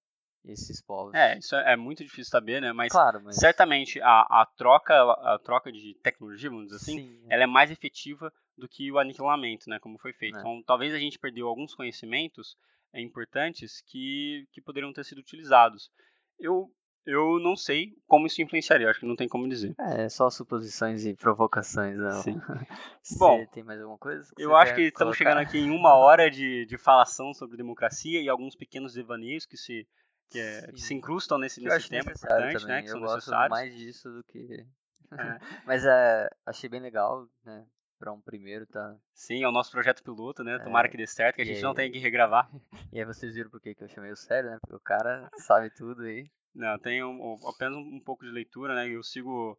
esses povos. É, isso é, é muito difícil saber, né? Mas, claro, mas... certamente a, a, troca, a troca de tecnologia, vamos dizer assim, Sim, é. ela é mais efetiva do que o aniquilamento, né? Como foi feito. É. Então, talvez a gente perdeu alguns conhecimentos é, importantes que, que poderiam ter sido utilizados. Eu eu não sei como isso influenciaria, acho que não tem como dizer. É, só suposições e provocações, não. Sim. Bom, tem mais alguma coisa? Eu acho que estamos chegando aqui em uma hora de, de falação sobre democracia e alguns pequenos devaneios que se, que, é, que se incrustam nesse, nesse tema importante, né? Que eu gosto mais disso do que. É. Mas é, achei bem legal, né? para um primeiro, tá? Sim, é o nosso projeto piloto, né? Tomara é, que dê certo, que a gente aí, não tenha que regravar. E aí vocês viram por que eu chamei o sério, né? Porque o cara sabe tudo aí. Não, tenho apenas um pouco de leitura, né? Eu sigo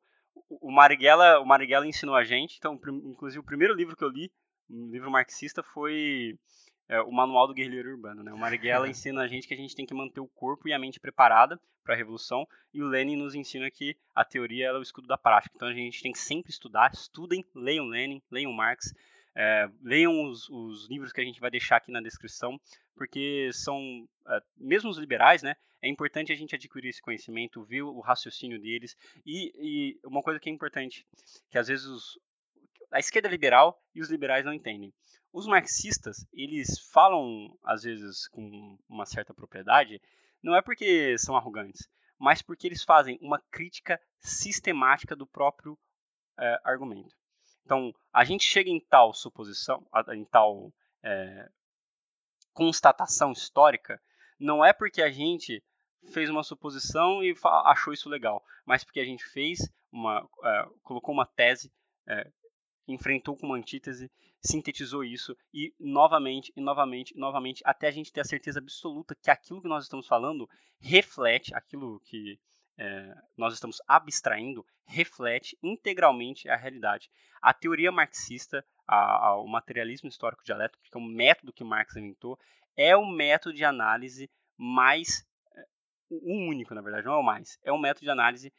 o Marighella, o Marighella ensinou a gente, então, inclusive o primeiro livro que eu li, um livro marxista, foi é, o Manual do Guerrilheiro Urbano, né? O Marighella ensina a gente que a gente tem que manter o corpo e a mente preparada para a revolução, e o Lenin nos ensina que a teoria é o escudo da prática. Então a gente tem que sempre estudar, estudem, leiam Lenin, leiam Marx, é, leiam os, os, livros que a gente vai deixar aqui na descrição, porque são, é, mesmo os liberais, né, é importante a gente adquirir esse conhecimento, ver o raciocínio deles, e, e uma coisa que é importante, que às vezes os, a esquerda é liberal e os liberais não entendem. Os marxistas, eles falam, às vezes, com uma certa propriedade, não é porque são arrogantes, mas porque eles fazem uma crítica sistemática do próprio é, argumento. Então, a gente chega em tal suposição, em tal é, constatação histórica, não é porque a gente fez uma suposição e achou isso legal, mas porque a gente fez uma, é, colocou uma tese, enfrentou com uma antítese, sintetizou isso e novamente, e novamente, e novamente, até a gente ter a certeza absoluta que aquilo que nós estamos falando reflete aquilo que é, nós estamos abstraindo, reflete integralmente a realidade. A teoria marxista, a, a, o materialismo histórico dialético, que é um método que Marx inventou, é o método de análise mais é, o único, na verdade, não é o mais, é um método de análise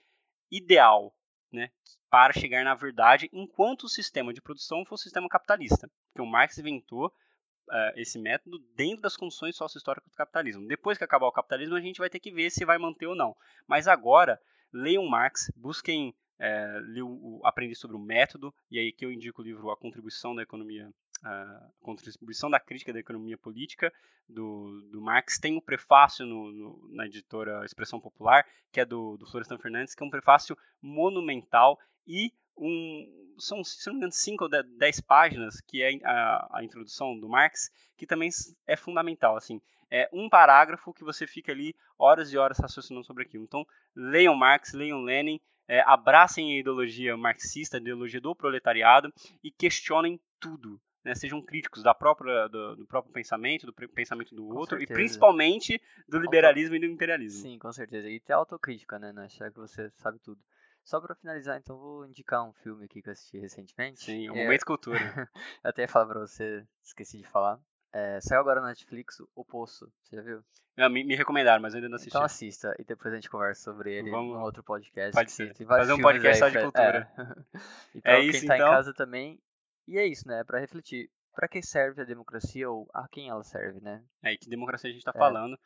ideal, né, para chegar na verdade, enquanto o sistema de produção for o sistema capitalista, que o Marx inventou uh, esse método dentro das condições sócio-históricas do capitalismo. Depois que acabar o capitalismo, a gente vai ter que ver se vai manter ou não. Mas agora, leiam Marx, busquem é, o, aprender sobre o método, e aí que eu indico o livro A Contribuição da Economia a contribuição da crítica da economia política do, do Marx tem um prefácio no, no, na editora Expressão Popular, que é do, do Florestan Fernandes, que é um prefácio monumental e um, são, se não me engano, 5 ou 10 páginas, que é a, a, introdução do Marx, que também é fundamental. Assim, é um parágrafo que você fica ali horas e horas raciocinando sobre aquilo. Então, leiam Marx, leiam Lenin, é, abracem a ideologia marxista, a ideologia do proletariado e questionem tudo né, sejam críticos da própria, do, do, próprio pensamento, do pensamento do com outro, certeza. e principalmente do liberalismo Auto... e do imperialismo. Sim, com certeza. E ter autocrítica, né? Não achar que você sabe tudo. Só para finalizar, então, vou indicar um filme aqui que eu assisti recentemente. Sim, o é... Momento Cultura. eu até ia falar pra você, esqueci de falar. É, saiu agora na Netflix O Poço, você já viu? Não, me, me, recomendaram, mas eu ainda não assisti. Então assista e depois a gente conversa sobre ele Vamos... num outro podcast. Pode ser. Fazer um podcast só de cultura. É. então, é isso, quem tá então... em casa também. E é isso, né? Para refletir para que serve a democracia ou a quem ela serve, né? É, e que democracia a gente está é. falando.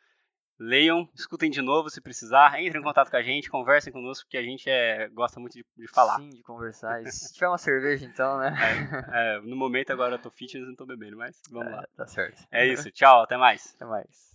Leiam, escutem de novo se precisar, entrem em contato com a gente, conversem conosco, porque a gente é, gosta muito de, de falar. Sim, de conversar. E se tiver uma cerveja, então, né? É, é, no momento agora eu tô fitness e não tô bebendo, mas vamos é, lá. Tá certo. É isso, tchau, até mais. Até mais.